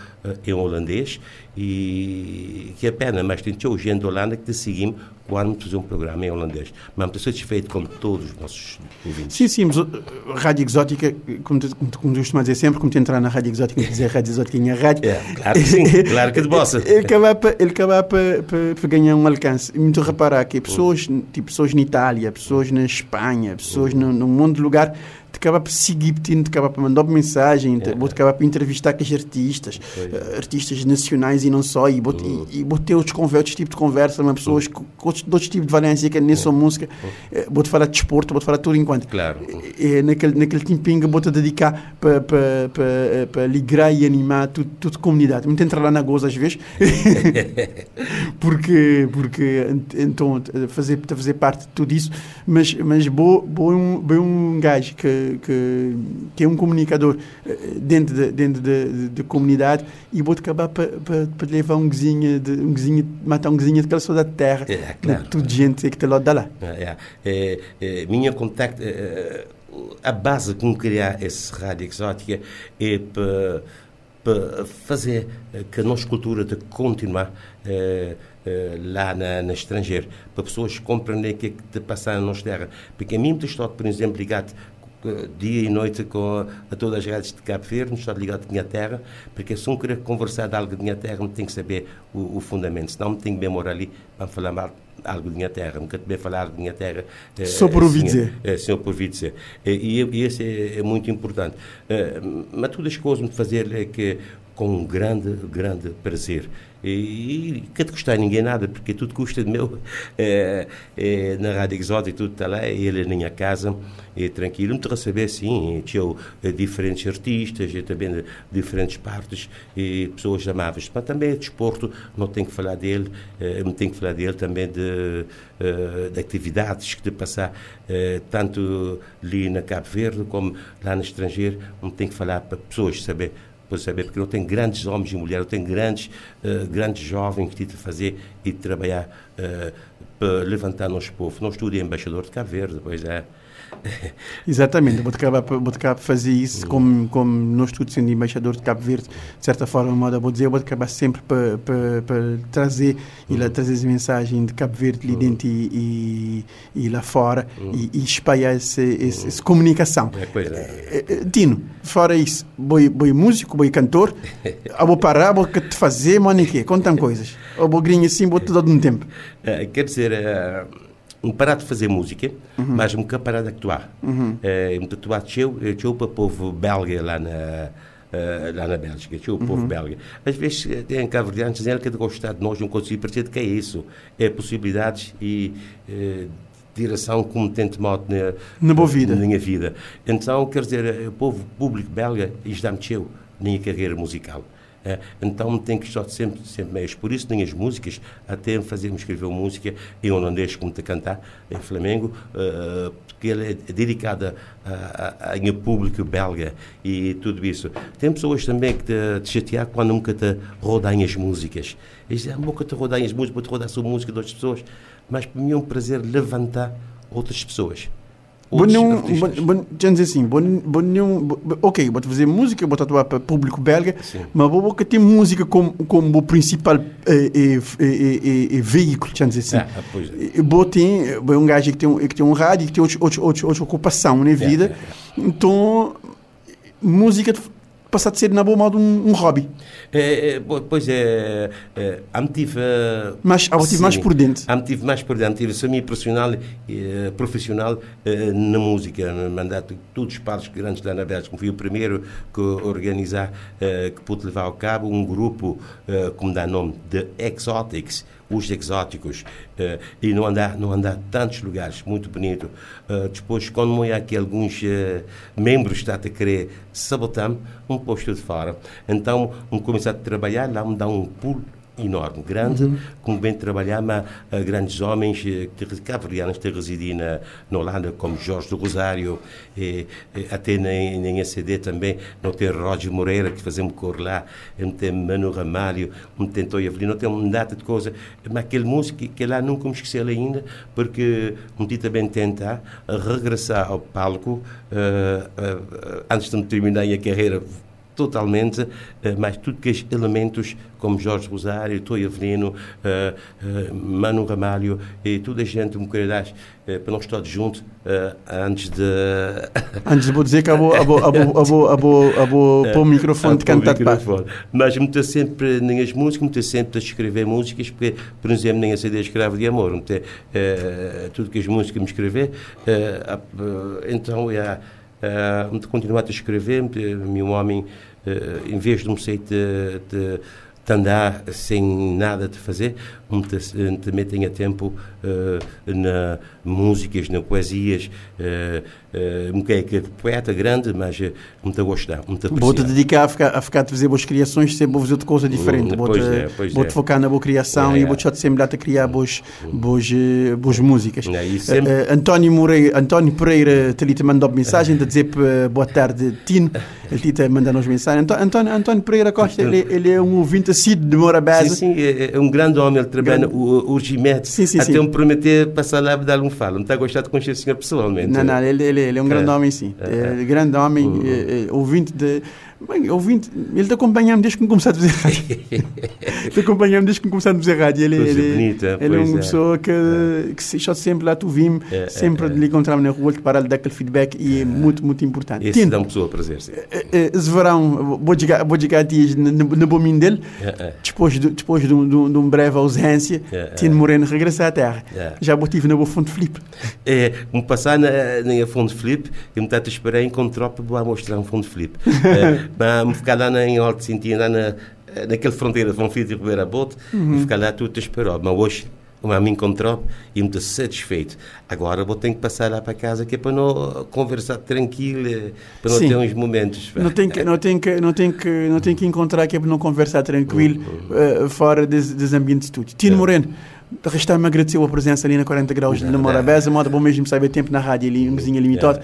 em holandês e que é pena, mas tem gente de Holanda que te seguimos quando fazer um programa em holandês. Mas estou satisfeito com todos os nossos ouvintes. Sim, sim, mas a Rádio Exótica, como, como, como costumo dizer sempre, como te entrar na Rádio Exótica e dizer Rádio Exótica em rádio. É, claro que sim, claro que de bossa. *laughs* Ele acaba para, ele acaba para, para, para ganhar um alcance. Muito reparar que pessoas, tipo, pessoas na Itália, pessoas na Espanha, pessoas no, no mundo de lugar acaba por seguir, te acaba por mandar mensagem, é. vou acaba por entrevistar os artistas, uh, artistas nacionais e não só, e vou, uh. e, e vou ter outros, outros tipos de conversa, mas pessoas uh. com, outros, outros tipos de valência que nem só música, uh. vou te falar de desporto, vou te falar tudo enquanto. Claro. É, naquele, naquele tempinho vou te dedicar para pa, pa, pa, ligar e animar tudo, tudo comunidade. Muito entrar lá na goza às vezes, *laughs* porque, porque então fazer, fazer parte de tudo isso, mas, mas vou, vou um, vou um gajo que que, que, é um comunicador eh, dentro da de, dentro de, de, comunidade e vou acabar para levar um guizinho, de, um guizinho, matar um guizinho daquela só da terra. É, claro. Tudo gente que está lá de lá. É, é, é, minha contacto, é, a base com criar esse rádio exótica é para para fazer que a nossa cultura de continuar eh, eh, lá na, na estrangeiro, para pessoas compreenderem o que é que está passando na nossa terra. Porque a mim estou, por exemplo, ligado dia e noite com a, todas as redes de Cabo Verde, estou ligado à minha terra, porque se um querer conversar de algo de minha terra, me tem que saber o, o fundamento, senão me tem que demorar ali para falar mal algo de minha terra, nunca também falar de minha terra. eh, Só por ouvir dizer. É, sim, por ouvir dizer. E, e, e esse é, é muito importante. Eh, mas todas as coisas me fazer é que com um grande, grande prazer. E, e que te custar ninguém nada, porque tudo custa de meu. *laughs* É, é, na Rádio Exótica, tudo está lá, ele na minha casa, é tranquilo. Me receber, sim, tinha eh, diferentes artistas, e também de diferentes partes, e pessoas amáveis. Mas também é desporto, não tenho que falar dele, não tenho que falar dele também de, de atividades que de passar, tanto ali na Cabo Verde como lá no estrangeiro, não tenho que falar para pessoas saber saber, porque eu tenho grandes homens e mulheres, eu tenho grandes, eh, grandes jovens que tive de fazer e de trabalhar eh, para levantar nosso povo. Não estudo embaixador de Cabo Verde, pois é. *laughs* Exatamente, vou acabar vou acabar fazer isso como como não estou sendo embaixador de Cabo Verde, de certa forma, moda vou dizer, vou acabar sempre para para para trazer e lá trazer as mensagens de Cabo Verde ali dentro e, e, e lá fora e, e espalhar essa, essa, essa comunicação. É, é. Eh, eh, Tino, fora isso, boi, boi músico, boi cantor, *laughs* eu vou parar, vou te fazer, mano? Contam coisas. Eu vou grinha assim, vou te dar um tempo. Eh, quer dizer, eh, um parar de fazer música, mas um parar de actuar. Eh, Um atuar teu, teu para o povo belga lá na, eh, lá na Bélgica, o povo belga. Às vezes eh, tem cabo-verdianos dizendo que de gostar de nós não consigo perceber de que é isso. É possibilidades e eh, direção como tento modo na, Na boa vida. na minha vida. Então, quer dizer, eh, o povo público belga, teu, na minha carreira musical. Eh, então tem que estar sempre, sempre meios. Por isso, nas músicas, até fazer-me escrever música em holandês, como te cantar, em Flamengo, eh, porque ele é dedicada a, a, a público belga e tudo isso. Tem pessoas também que te, te chatear quando nunca te rodam as músicas. Eles dizem, ah, nunca te rodam as músicas, vou te rodar a sua música de outras pessoas. Mas para mim é um prazer levantar outras pessoas. Bom, não, bom, dizer assim, bom, bom, não, ok, vou fazer música, vou atuar para público belga, Sim. mas vou que tem música como, como o principal eh, eh, eh, eh, eh, veículo, já dizer assim. Ah, ah, pois é. E Vou ter, um gajo que tem, um- que tem um rádio, que tem outra, outra, outra, outra ocupação na vida, é, então música passar de ser na boa modo um, um hobby, É, é, po- pois é, é a tive mas eu tive mais por dentro. A tive mais por dentro, tive semi profissional, eh, profissional eh, na música, no mandato de todos os pares grandes lá na Bélgica. Fui o primeiro que organizar, eh, que pude levar ao cabo um grupo, eh, como dá nome, de Exotics, os exóticos, eh, e não andar, não andar tantos lugares, muito bonito. Eh, depois, quando eu aqui alguns eh, membros estão a querer sabotar-me, um posto de fora. Então, um começar a trabalhar, lá me dá um pulo enorme, grande, como bem eh, grandes homens eh, cabo-verdianos que residem na, na Holanda, como Jorge do Rosário, e, e até na, na CD também, não tem Roger Moreira, que fazemos cor lá, não tem Manu Ramalho, não tem Toy Avelino, não tem uma data de coisa, mas aquele músico que, lá nunca me esqueci ele ainda, porque um dia também tentar regressar ao palco, eh, eh, antes de terminar a carreira totalmente, eh, mas tudo que os elementos como Jorge Rosário, Toy Avelino, eh, eh, Manu Ramalho e toda a gente me querer eh, para nós todos juntos antes de *laughs* Antes vou dizer que eu vou, eu vou, eu vou, eu vou, eu vou, eu vou *laughs* pôr o microfone de cantar de microfone. Mas me sempre nas músicas, me sempre a escrever músicas, porque, por exemplo, nem a CD escravo de amor, me eh, tudo que as músicas me escrever, então é, eh, me continuar a escrever, me- meu homem, eh, em vez de me sei de, de, de andar sem nada de fazer, também tenha tempo eh, na músicas, na poesias, quer que é poeta grande, mas me está a gostar, está a Vou-te dedicar a ficar, a ficar a fazer boas criações, sempre vou fazer outra coisa diferente. Hum, Vou-te pois é, vou-te é. focar na boa criação É, e é. vou-te sempre dar a criar boas, boas, eh, boas músicas. É, sempre- eh, António, Moreira, António Pereira te, te mandou mensagem de dizer boa tarde, Tino. Ele te mandou-nos mensagem. Antó- António, António Pereira Costa, ele, ele é um ouvinte assíduo de Morabeza. Sim, sim, é, é um grande homem, ele trabalha o, o Gimete, Sim, sim, até sim. me prometer passar lá e um falo. Não está a gostar de conhecer o senhor pessoalmente. Não, não, ele, ele, ele é um grande É. homem, sim. É, É, grande homem, é, é, ouvinte de. Bem, ouvinte, ele te acompanha-me desde que começou a fazer rádio. *laughs* ele acompanha-me desde que começou a fazer rádio. Ele, Coisa ele, bonita, ele é uma é. pessoa que, que se só sempre lá tu vim, É, é, sempre é. lhe encontramos na rua, para lhe dar aquele feedback e é muito, muito importante. Esse Tino, dá uma pessoa prazer, sim. eh, eh, esse verão, vou chegar, vou chegar a ti na, na, bominha dele, É, é. depois, de, depois de, um, de, um, de uma breve ausência, É, é. Tino Moreno regressa à terra. É. Já botive na boa fonte. É, me passar na, na fundo flip, eu me tanto esperei encontrar para vou mostrar um fundo flip. *laughs* é, me ficar lá na, em Alto Sentido, lá na, naquela fronteira de Vão Filho e Ribeira Bote, e ficar lá tudo a esperar. Mas hoje, uma me encontrou e muito satisfeito. Agora vou ter que passar lá para casa, que é para não conversar tranquilo, eh, para não Sim. ter uns momentos. Não tem que, não tem que, não tem que, não tem que encontrar que é para não conversar tranquilo eh, fora dos, ambientes de estúdio. Tino Resta-me agradecer a presença ali na 40 graus de Namora. Beza, modo bom mesmo saber tempo na rádio ali, um vizinho limitado.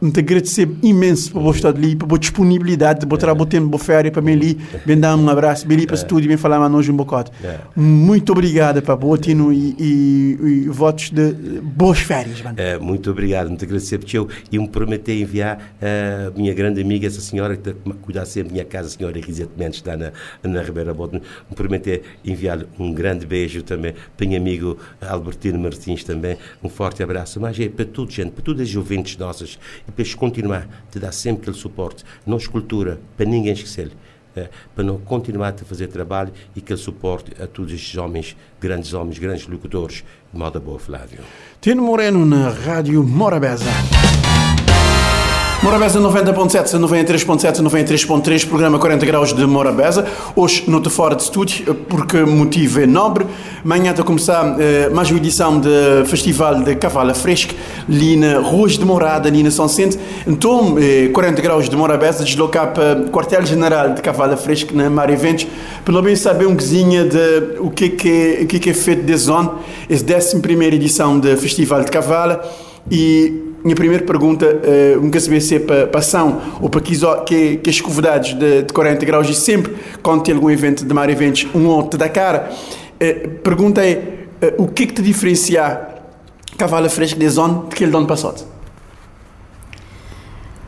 Me agradecer imenso por estar ali, por a disponibilidade, de botar o tempo, boa férias para mim ali, bem dar um abraço, bem ali para estúdio, bem falar mais hoje um bocado. Muito obrigado para o Tino e, e, e votos de boas férias, mano. Eh, muito obrigado, muito agradecer por eu e me prometer enviar eh, a minha grande amiga, essa senhora que está a cuidar sempre da minha casa, a senhora Elisete Mendes, está na, na Ribeira Bote, me prometer enviar um grande beijo também o meu amigo Albertino Martins também, um forte abraço, mas é para toda gente, para todas as juventes nossas, e para continuar te dar sempre aquele suporte, não escultura, para ninguém esquecer. eh, para não continuar a fazer trabalho e aquele suporte a todos estes homens, grandes homens, grandes locutores, de modo boa, Flávio. Tino Moreno na Rádio Morabeza. Morabeza 90.7, 93.7, 93.3, programa 40 graus de Morabeza. Hoje não estou fora de estúdio porque o motivo é nobre. Amanhã está a começar eh, mais uma edição do Festival de Cavala Fresca, ali na Rua de Morada, ali na São Centro. Então, eh, 40 graus de Morabeza, deslocar para o quartel-general de Cavala Fresca, na Mar Eventos, pelo menos saber um cozinha de o que, que, é, o que, que é feito de zona, essa 11 edição do Festival de Cavala. E minha primeira pergunta, uh, um saber se é para, para ação ou para que, que, que as convidados de, de 40 graus e sempre quando tem algum evento de Mar Eventos, um outro da cara. Uh, pergunta é, uh, o que é que te diferencia Cavalo Fresco de Zone daquele do ano passado?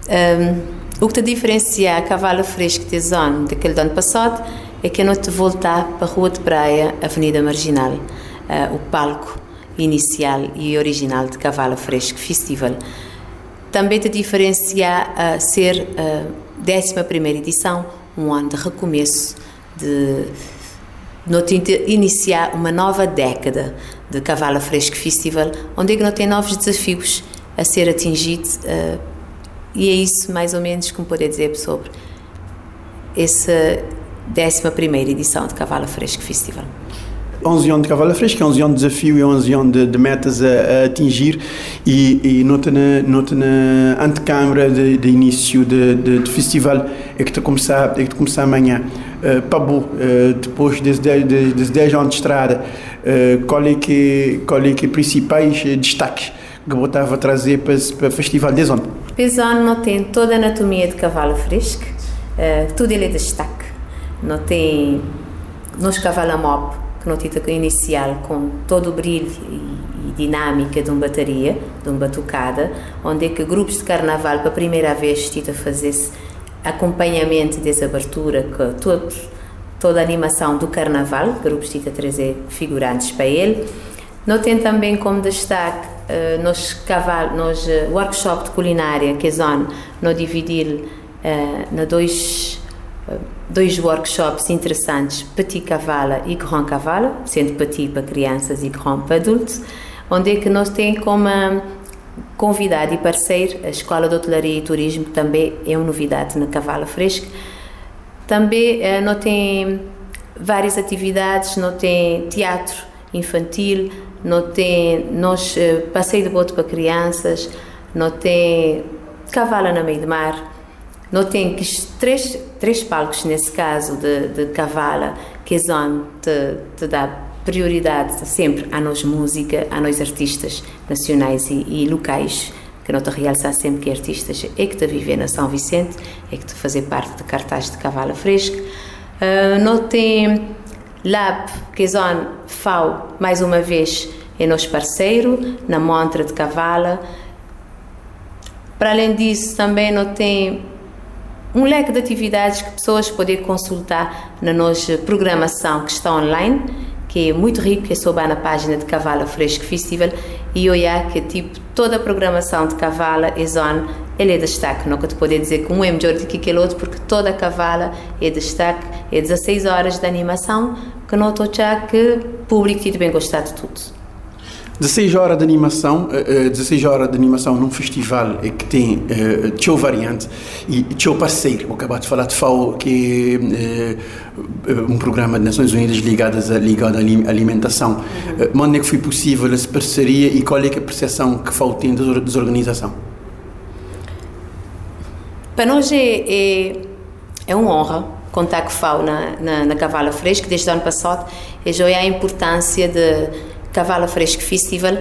Um, o que te diferencia Cavalo Fresco de Zone daquele do ano passado é que eu não te voltar para a Rua de Praia, Avenida Marginal, o palco inicial e original de Cavalo Fresco Festival. Também te diferencia a ser a 11 edição, um ano de recomeço, de iniciar uma nova década de Cavalo Fresco Festival, onde é que não tem novos desafios a ser atingidos uh, e é isso mais ou menos que me poder dizer sobre essa 11 edição de Cavalo Fresco Festival. 11 anos de cavalo fresco, 11 anos de desafio e 11 anos de, de metas a, a, atingir e, e nota na, nota na antecâmara de, de início de, de, de, festival é que está começar, é que começar amanhã. Uh, Pabu, uh, depois desses 10, desses 10 anos de estrada, uh, qual é que, qual é que principais destaques que eu estava a trazer para, para o festival de Zona? Pesano não tem toda a anatomia de cavalo fresco, uh, tudo ele é destaque. Não tem nos cavalos mob que não tinha inicial com todo o brilho e, dinâmica de uma bateria, de uma batucada, onde é que grupos de carnaval, pela primeira vez, tinha a fazer acompanhamento dessa abertura, que todo, toda a animação do carnaval, grupos tinha a trazer figurantes para ele. Não tem também como destaque uh, nos, cavalo, nos uh, workshop de culinária, que é zona, não dividir uh, na dois dois workshops interessantes, Petit Cavala e Grand Cavala, sendo Petit para crianças e Grand para adultos, onde é que nós temos como convidado e parceiro a Escola de Hotelaria e Turismo, que também é uma novidade na Cavala Fresca. Também eh, não tem várias atividades, não tem teatro infantil, não tem nós, eh, passeio de bote para crianças, não tem cavala na meio do mar, não tem que três, três palcos nesse caso de, de cavala que são te, te dá prioridade sempre a nós música, a nós artistas nacionais e, e locais que não te realçar sempre que artistas é que te viver na São Vicente, é que te fazer parte de cartaz de cavala fresca. Uh, não tem Lab, que é FAO, mais uma vez, é nosso parceiro na montra de cavala. Para além disso, também não tem um leque de atividades que pessoas podem consultar na nossa programação que está online, que é muito que é sobre na página de Cavala Fresco Festival e olhar que tipo toda a programação de Cavala é zona ele é destaque, não te poder dizer que um é melhor do que aquele outro, porque toda a cavala é destaque, é 16 horas de animação, que não estou que o público tem bem gostado de tudo. 16 horas de animação, 16 horas de animação num festival que tem uh, teu variante e teu parceiro, vou acabar de falar de FAO, que é uh, um programa de Nações Unidas ligadas a, ligado à alimentação. Uhum. Uh, Quando é que foi possível essa parceria e qual é, é a percepção que FAO tem da desorganização? Para nós é, é, é uma honra contar com FAO na, na, na Cavala Fresco, desde o ano passado, e já é a importância de Cavala Fresco Festival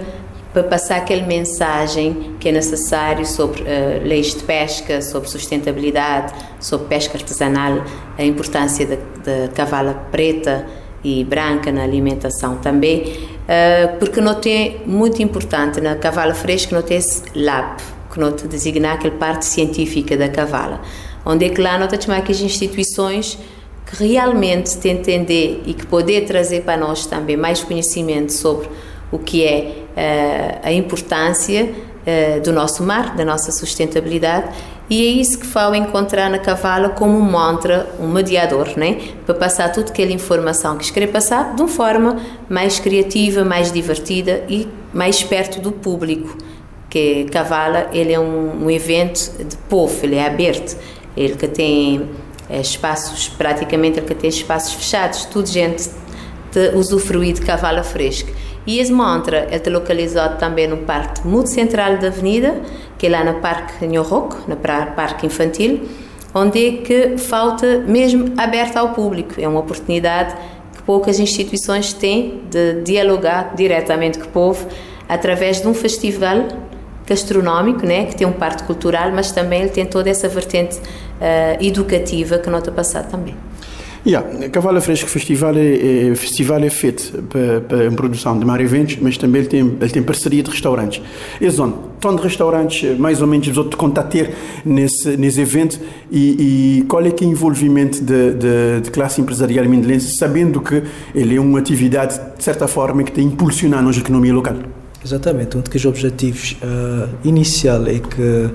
para passar aquela mensagem que é necessário sobre uh, leis de pesca, sobre sustentabilidade, sobre pesca artesanal, a importância da cavala preta e branca na alimentação também, uh, porque não tem muito importante na cavala fresca não tem esse lab, que não te designar aquela parte científica da cavala, onde é que lá não te chamar que as instituições que realmente te entender e que poder trazer para nós também mais conhecimento sobre o que é uh, a importância uh, do nosso mar, da nossa sustentabilidade. E é isso que falo encontrar na cavala como um mantra, um mediador, né? para passar toda aquela informação que querer passar de uma forma mais criativa, mais divertida e mais perto do público. Que Cavala ele é um, um evento de povo, ele é aberto, ele que tem espaços, praticamente tem espaços fechados, tudo gente de usufruir de Cavala fresca. E esse mantra está localizado também no parque muito central da avenida, que é lá no Parque Nhorroco, no Parque Infantil, onde é que falta mesmo aberto ao público. É uma oportunidade que poucas instituições têm de dialogar diretamente com o povo através de um festival gastronómico, né, que tem um parte cultural, mas também ele tem toda essa vertente uh, educativa que nota passar também. Yeah, Cavalo Fresco Festival é, é, festival é feito para, para produção de mar eventos, mas também ele tem, ele tem parceria de restaurantes. E zona, tom de restaurantes, mais ou menos, vos outros contater nesse, nesse evento e, e qual é que é o envolvimento de, de, de classe empresarial mindelense, sabendo que ele é uma atividade, de certa forma, que tem impulsionar a nossa economia local? Exatamente, um dos objetivos uh, inicial é que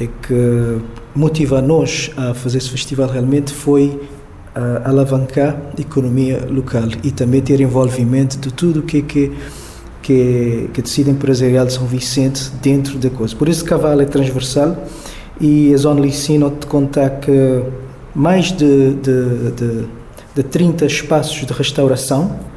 é que motiva nós a fazer esse festival realmente foi uh, alavancar a economia local e também ter envolvimento de tudo o que que que que tecido empresarial de São Vicente dentro da coisa. Por isso, cavalo é transversal e a zona licina te contar que mais de, de, de, de 30 espaços de restauração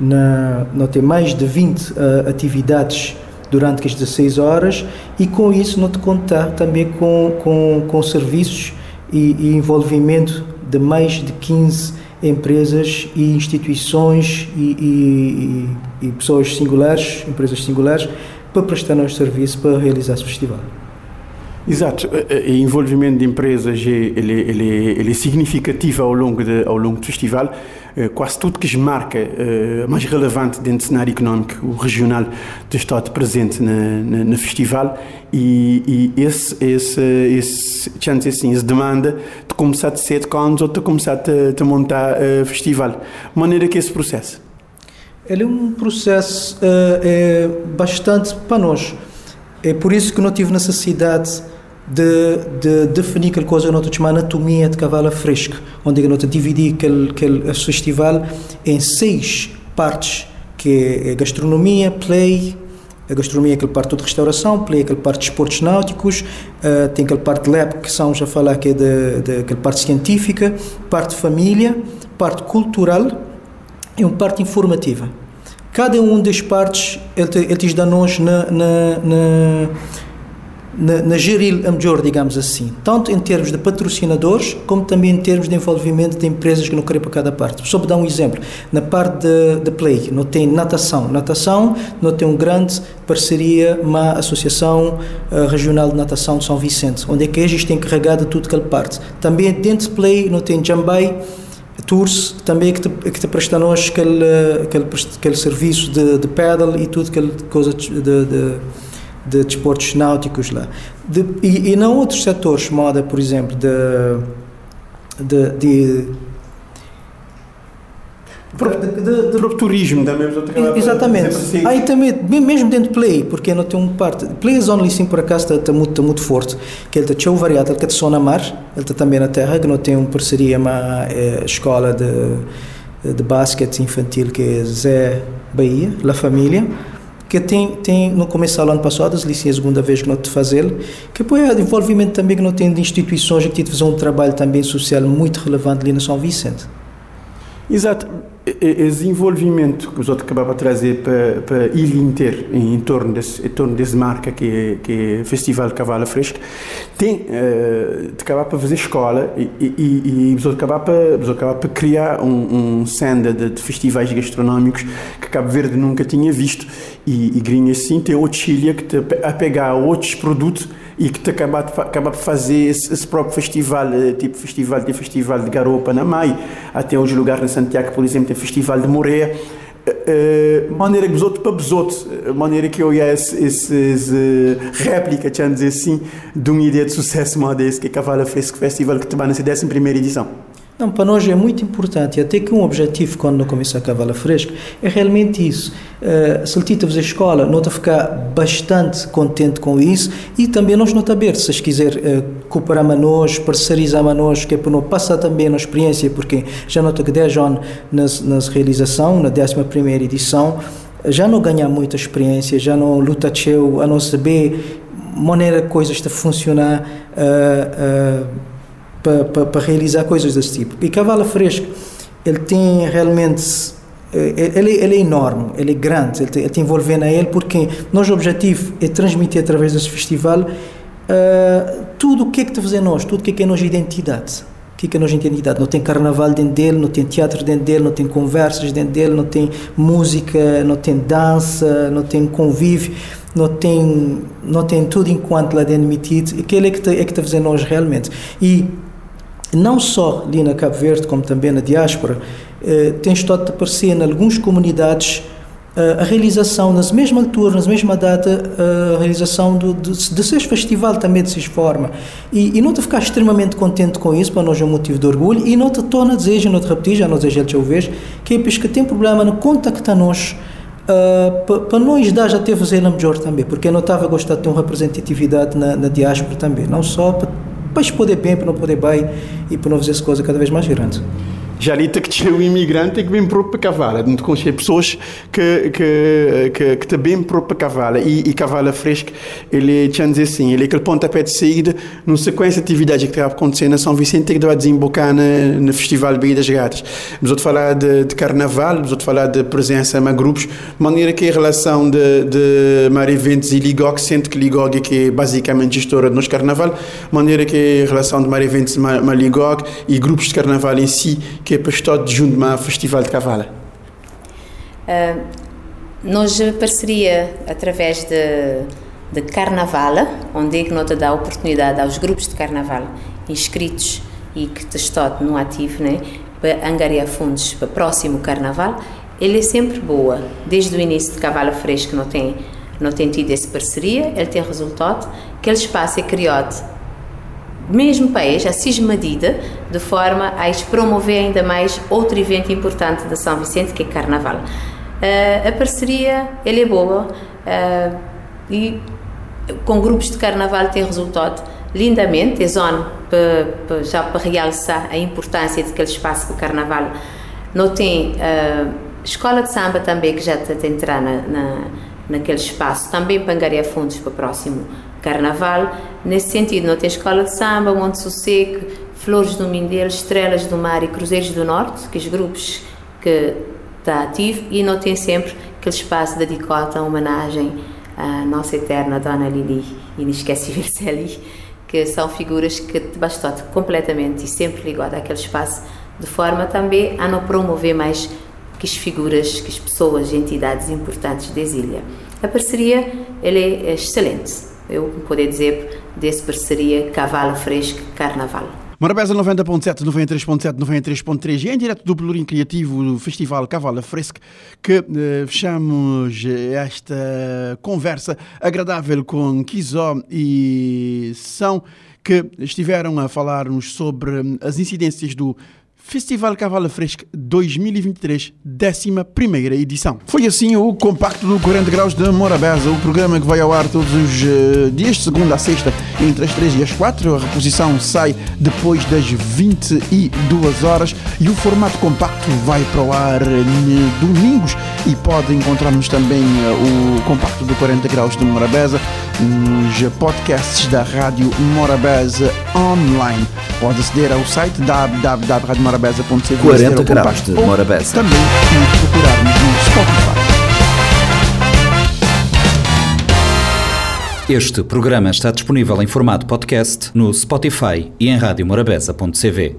na, não tem mais de 20 uh, eh, atividades durante as 16 horas e com isso não te contar também com, com, com serviços e, e envolvimento de mais de 15 empresas e instituições e, e, e, pessoas singulares, empresas singulares, para prestar nosso serviço para realizar esse festival. Exato, o envolvimento de empresas ele, ele, ele é significativo ao longo, de, ao longo do festival. Eh, quase tudo que marca uh, mais relevante dentro do cenário económico regional do Estado presente na, na, no festival e, e esse, esse, esse, chance assim, essa demanda de começar de sete anos ou de começar a, montar o uh, festival. De maneira que esse processo? Ele é um processo uh, é bastante para nós. É por isso que não tive necessidade de, de definir aquela coisa que nós chamamos anatomia de cavalo fresco, onde nós dividir aquele, aquele festival em seis partes, que é gastronomia, play, a gastronomia é aquela parte de restauração, play é aquela parte de esportes náuticos, uh, tem aquela parte de lab que são já falar que é aquela parte científica, parte de família, parte cultural e uma parte informativa. Cada um das partes ele, ele da nós na, na, na na, na a melhor, digamos assim, tanto em termos de patrocinadores, como também em termos de envolvimento de empresas que não querem para cada parte. Só para dar um exemplo, na parte de, de play, não tem natação. Natação não tem uma grande parceria com a Associação uh, Regional de Natação de São Vicente, onde é que eles têm encarregado tudo aquela parte. Também dentro de play não tem Jambai, Tours também que te, que te presta a nós aquele, aquele, aquele serviço de, de paddle e tudo aquela coisa de, de de desportos náuticos lá. De, e, e não outros setores, moda, por exemplo, de, de, de de, de, de turismo também. Exatamente. Assim. Aí também, mesmo dentro de Play, porque não tem uma parte. Play is only sim por acaso está, está, muito, está muito forte. Que ele está variado, ele está só na mar, ele está também na terra, que não tem uma parceria com a é, escola de, de basquete infantil que é Zé Bahia, La Família que tem, tem no começo do ano passado, se é a segunda vez que te fazer, que depois é envolvimento também que não tem de instituições que fazer um trabalho também social muito relevante ali na São Vicente. Exato esse envolvimento que os outros acabaram de trazer para, para a ilha inteira, em torno desse, em torno desse marca que é, que é Festival de Cavalo Fresco, tem uh, de acabar para fazer escola e, e, e outros acabaram para, para criar um, um senda de, de, festivais gastronómicos que Cabo Verde nunca tinha visto. E, e Grinha assim tem outro Chile que te, a pegar outros produtos e que te acaba acaba fazer esse, esse, próprio festival, eh, tipo festival, de festival de Garopa na Mai, até os lugares em Santiago, por exemplo, tem festival de Moreira, Uh, maneira que besoto para maneira que eu ia essa uh, réplica, tinha dizer assim, de uma ideia de sucesso modeste que é Cavalo Fresco Festival que está na 11 primeira edição. Não, para nós é muito importante, até que um objetivo quando não começa a cavala fresca é realmente isso. Uh, se ele fazer escola, não está ficar bastante contente com isso e também nós está ver, se quiser uh, cooperar a nós, parcerizar a nós, que é para não passar também a experiência, porque já nota que 10 anos nas, nas realização, na 11 primeira edição, já não ganha muita experiência, já não luta a não saber maneira coisas a funcionar. Uh, uh, para, para, para realizar coisas desse tipo. E cavalo fresco, ele tem realmente eh, ele, ele é enorme, ele é grande, ele, ele te envolvendo a ele porque nosso objetivo é transmitir através desse festival uh, tudo o que é que está fazendo nós, tudo o que é que é a nossa identidade. O que é, que é a nossa identidade? Não tem carnaval dentro dele, não tem teatro dentro dele, não tem conversas dentro dele, não tem música, não tem dança, não tem convívio, não tem, não tem tudo enquanto lá dentro metido. Aquele é que está é que está fazendo nós realmente. E não só ali na Cabo Verde, como também na diáspora, eh, tem estado a aparecer em algumas comunidades eh, a realização, nas mesma altura, na mesma data, eh, a realização do, de, de festival também de dessa forma. E, e não te ficar extremamente contente com isso, para nós é um motivo de orgulho, e não te torna a desejo, não te repetir, já não desejo já o vez, que é que tem problema no contactar-nos uh, para nós dar já ter fazer melhor também, porque eu não estava a gostar de ter uma representatividade na, na diáspora também, não só para para poder bem, para não poder bem e para não fazer as coisas cada vez mais grandes. Jalita que tinha um imigrante que vem para para cavala, não conhecer pessoas que que que que também para para cavala e, e cavala fresca ele tinha dizer assim, ele é aquele pontapé de saída numa sequência de atividades que estava acontecendo na São Vicente que vai desembocar na, no Festival Baía das Gatas. Vamos outro falar de, de carnaval, vamos outro falar de presença em grupos, de maneira que a relação de, de Mar Eventos e Ligog, sendo que Ligog é que é basicamente gestora do nosso carnaval, de maneira que a relação de Mar Eventos e Ligog e grupos de carnaval em si que é para estar junto a festival de cavalo? Uh, nós parceria através de, de Carnaval, onde é que nós dá oportunidade aos grupos de Carnaval inscritos e que estão no ativo, né, para angariar fundos para o próximo Carnaval, ele é sempre boa. Desde o início de Cavalo Fresco não tem, não tem tido essa parceria, ele tem resultado, aquele espaço é criado mesmo país, a cismadida, de forma a promover ainda mais outro evento importante da São Vicente, que é Carnaval. Uh, a parceria, é boa uh, e com grupos de Carnaval tem resultado lindamente, é zona já para realçar a importância daquele espaço para Carnaval. Não tem uh, escola de samba também que já a entrar na, na, naquele espaço, também para angariar fundos para o próximo Carnaval. Nesse sentido, não tem escola de samba, Monte Sossego, Flores do Mindelo, Estrelas do Mar e Cruzeiros do Norte, que os grupos que está ativo, e não tem sempre aquele espaço dedicado a homenagem à nossa eterna Dona Lili, inesquecível *laughs* Celi, que são figuras que bastou completamente e sempre ligado àquele espaço, de forma também a não promover mais que as figuras, que as pessoas, entidades importantes da ilha. A parceria é excelente eu poder dizer desse parceria Cavalo Fresco Carnaval. Morabeza 90.7, 93.7, 93.3 e em direto do Pelourinho Criativo do Festival Cavala Fresca que eh, fechamos esta conversa agradável com Kizó e São que estiveram a falar-nos sobre as incidências do Festival Cavala Fresca 2023, 11 edição. Foi assim o compacto do 40 Graus de Morabeza, o programa que vai ao ar todos os uh, dias, segunda a sexta, entre as 3 e as 4. A reposição sai depois das 22 horas e o formato compacto vai para o ar uh, domingos e pode encontrar-nos também uh, o compacto do 40 Graus de Morabeza nos podcasts da Rádio Morabeza online. Pode aceder ao site www.radiomorabeza.com morabeza.cv 40 graus de Morabeza. Também procurarmos no Spotify. Este programa está disponível em formato podcast no Spotify e em radiomorabeza.cv.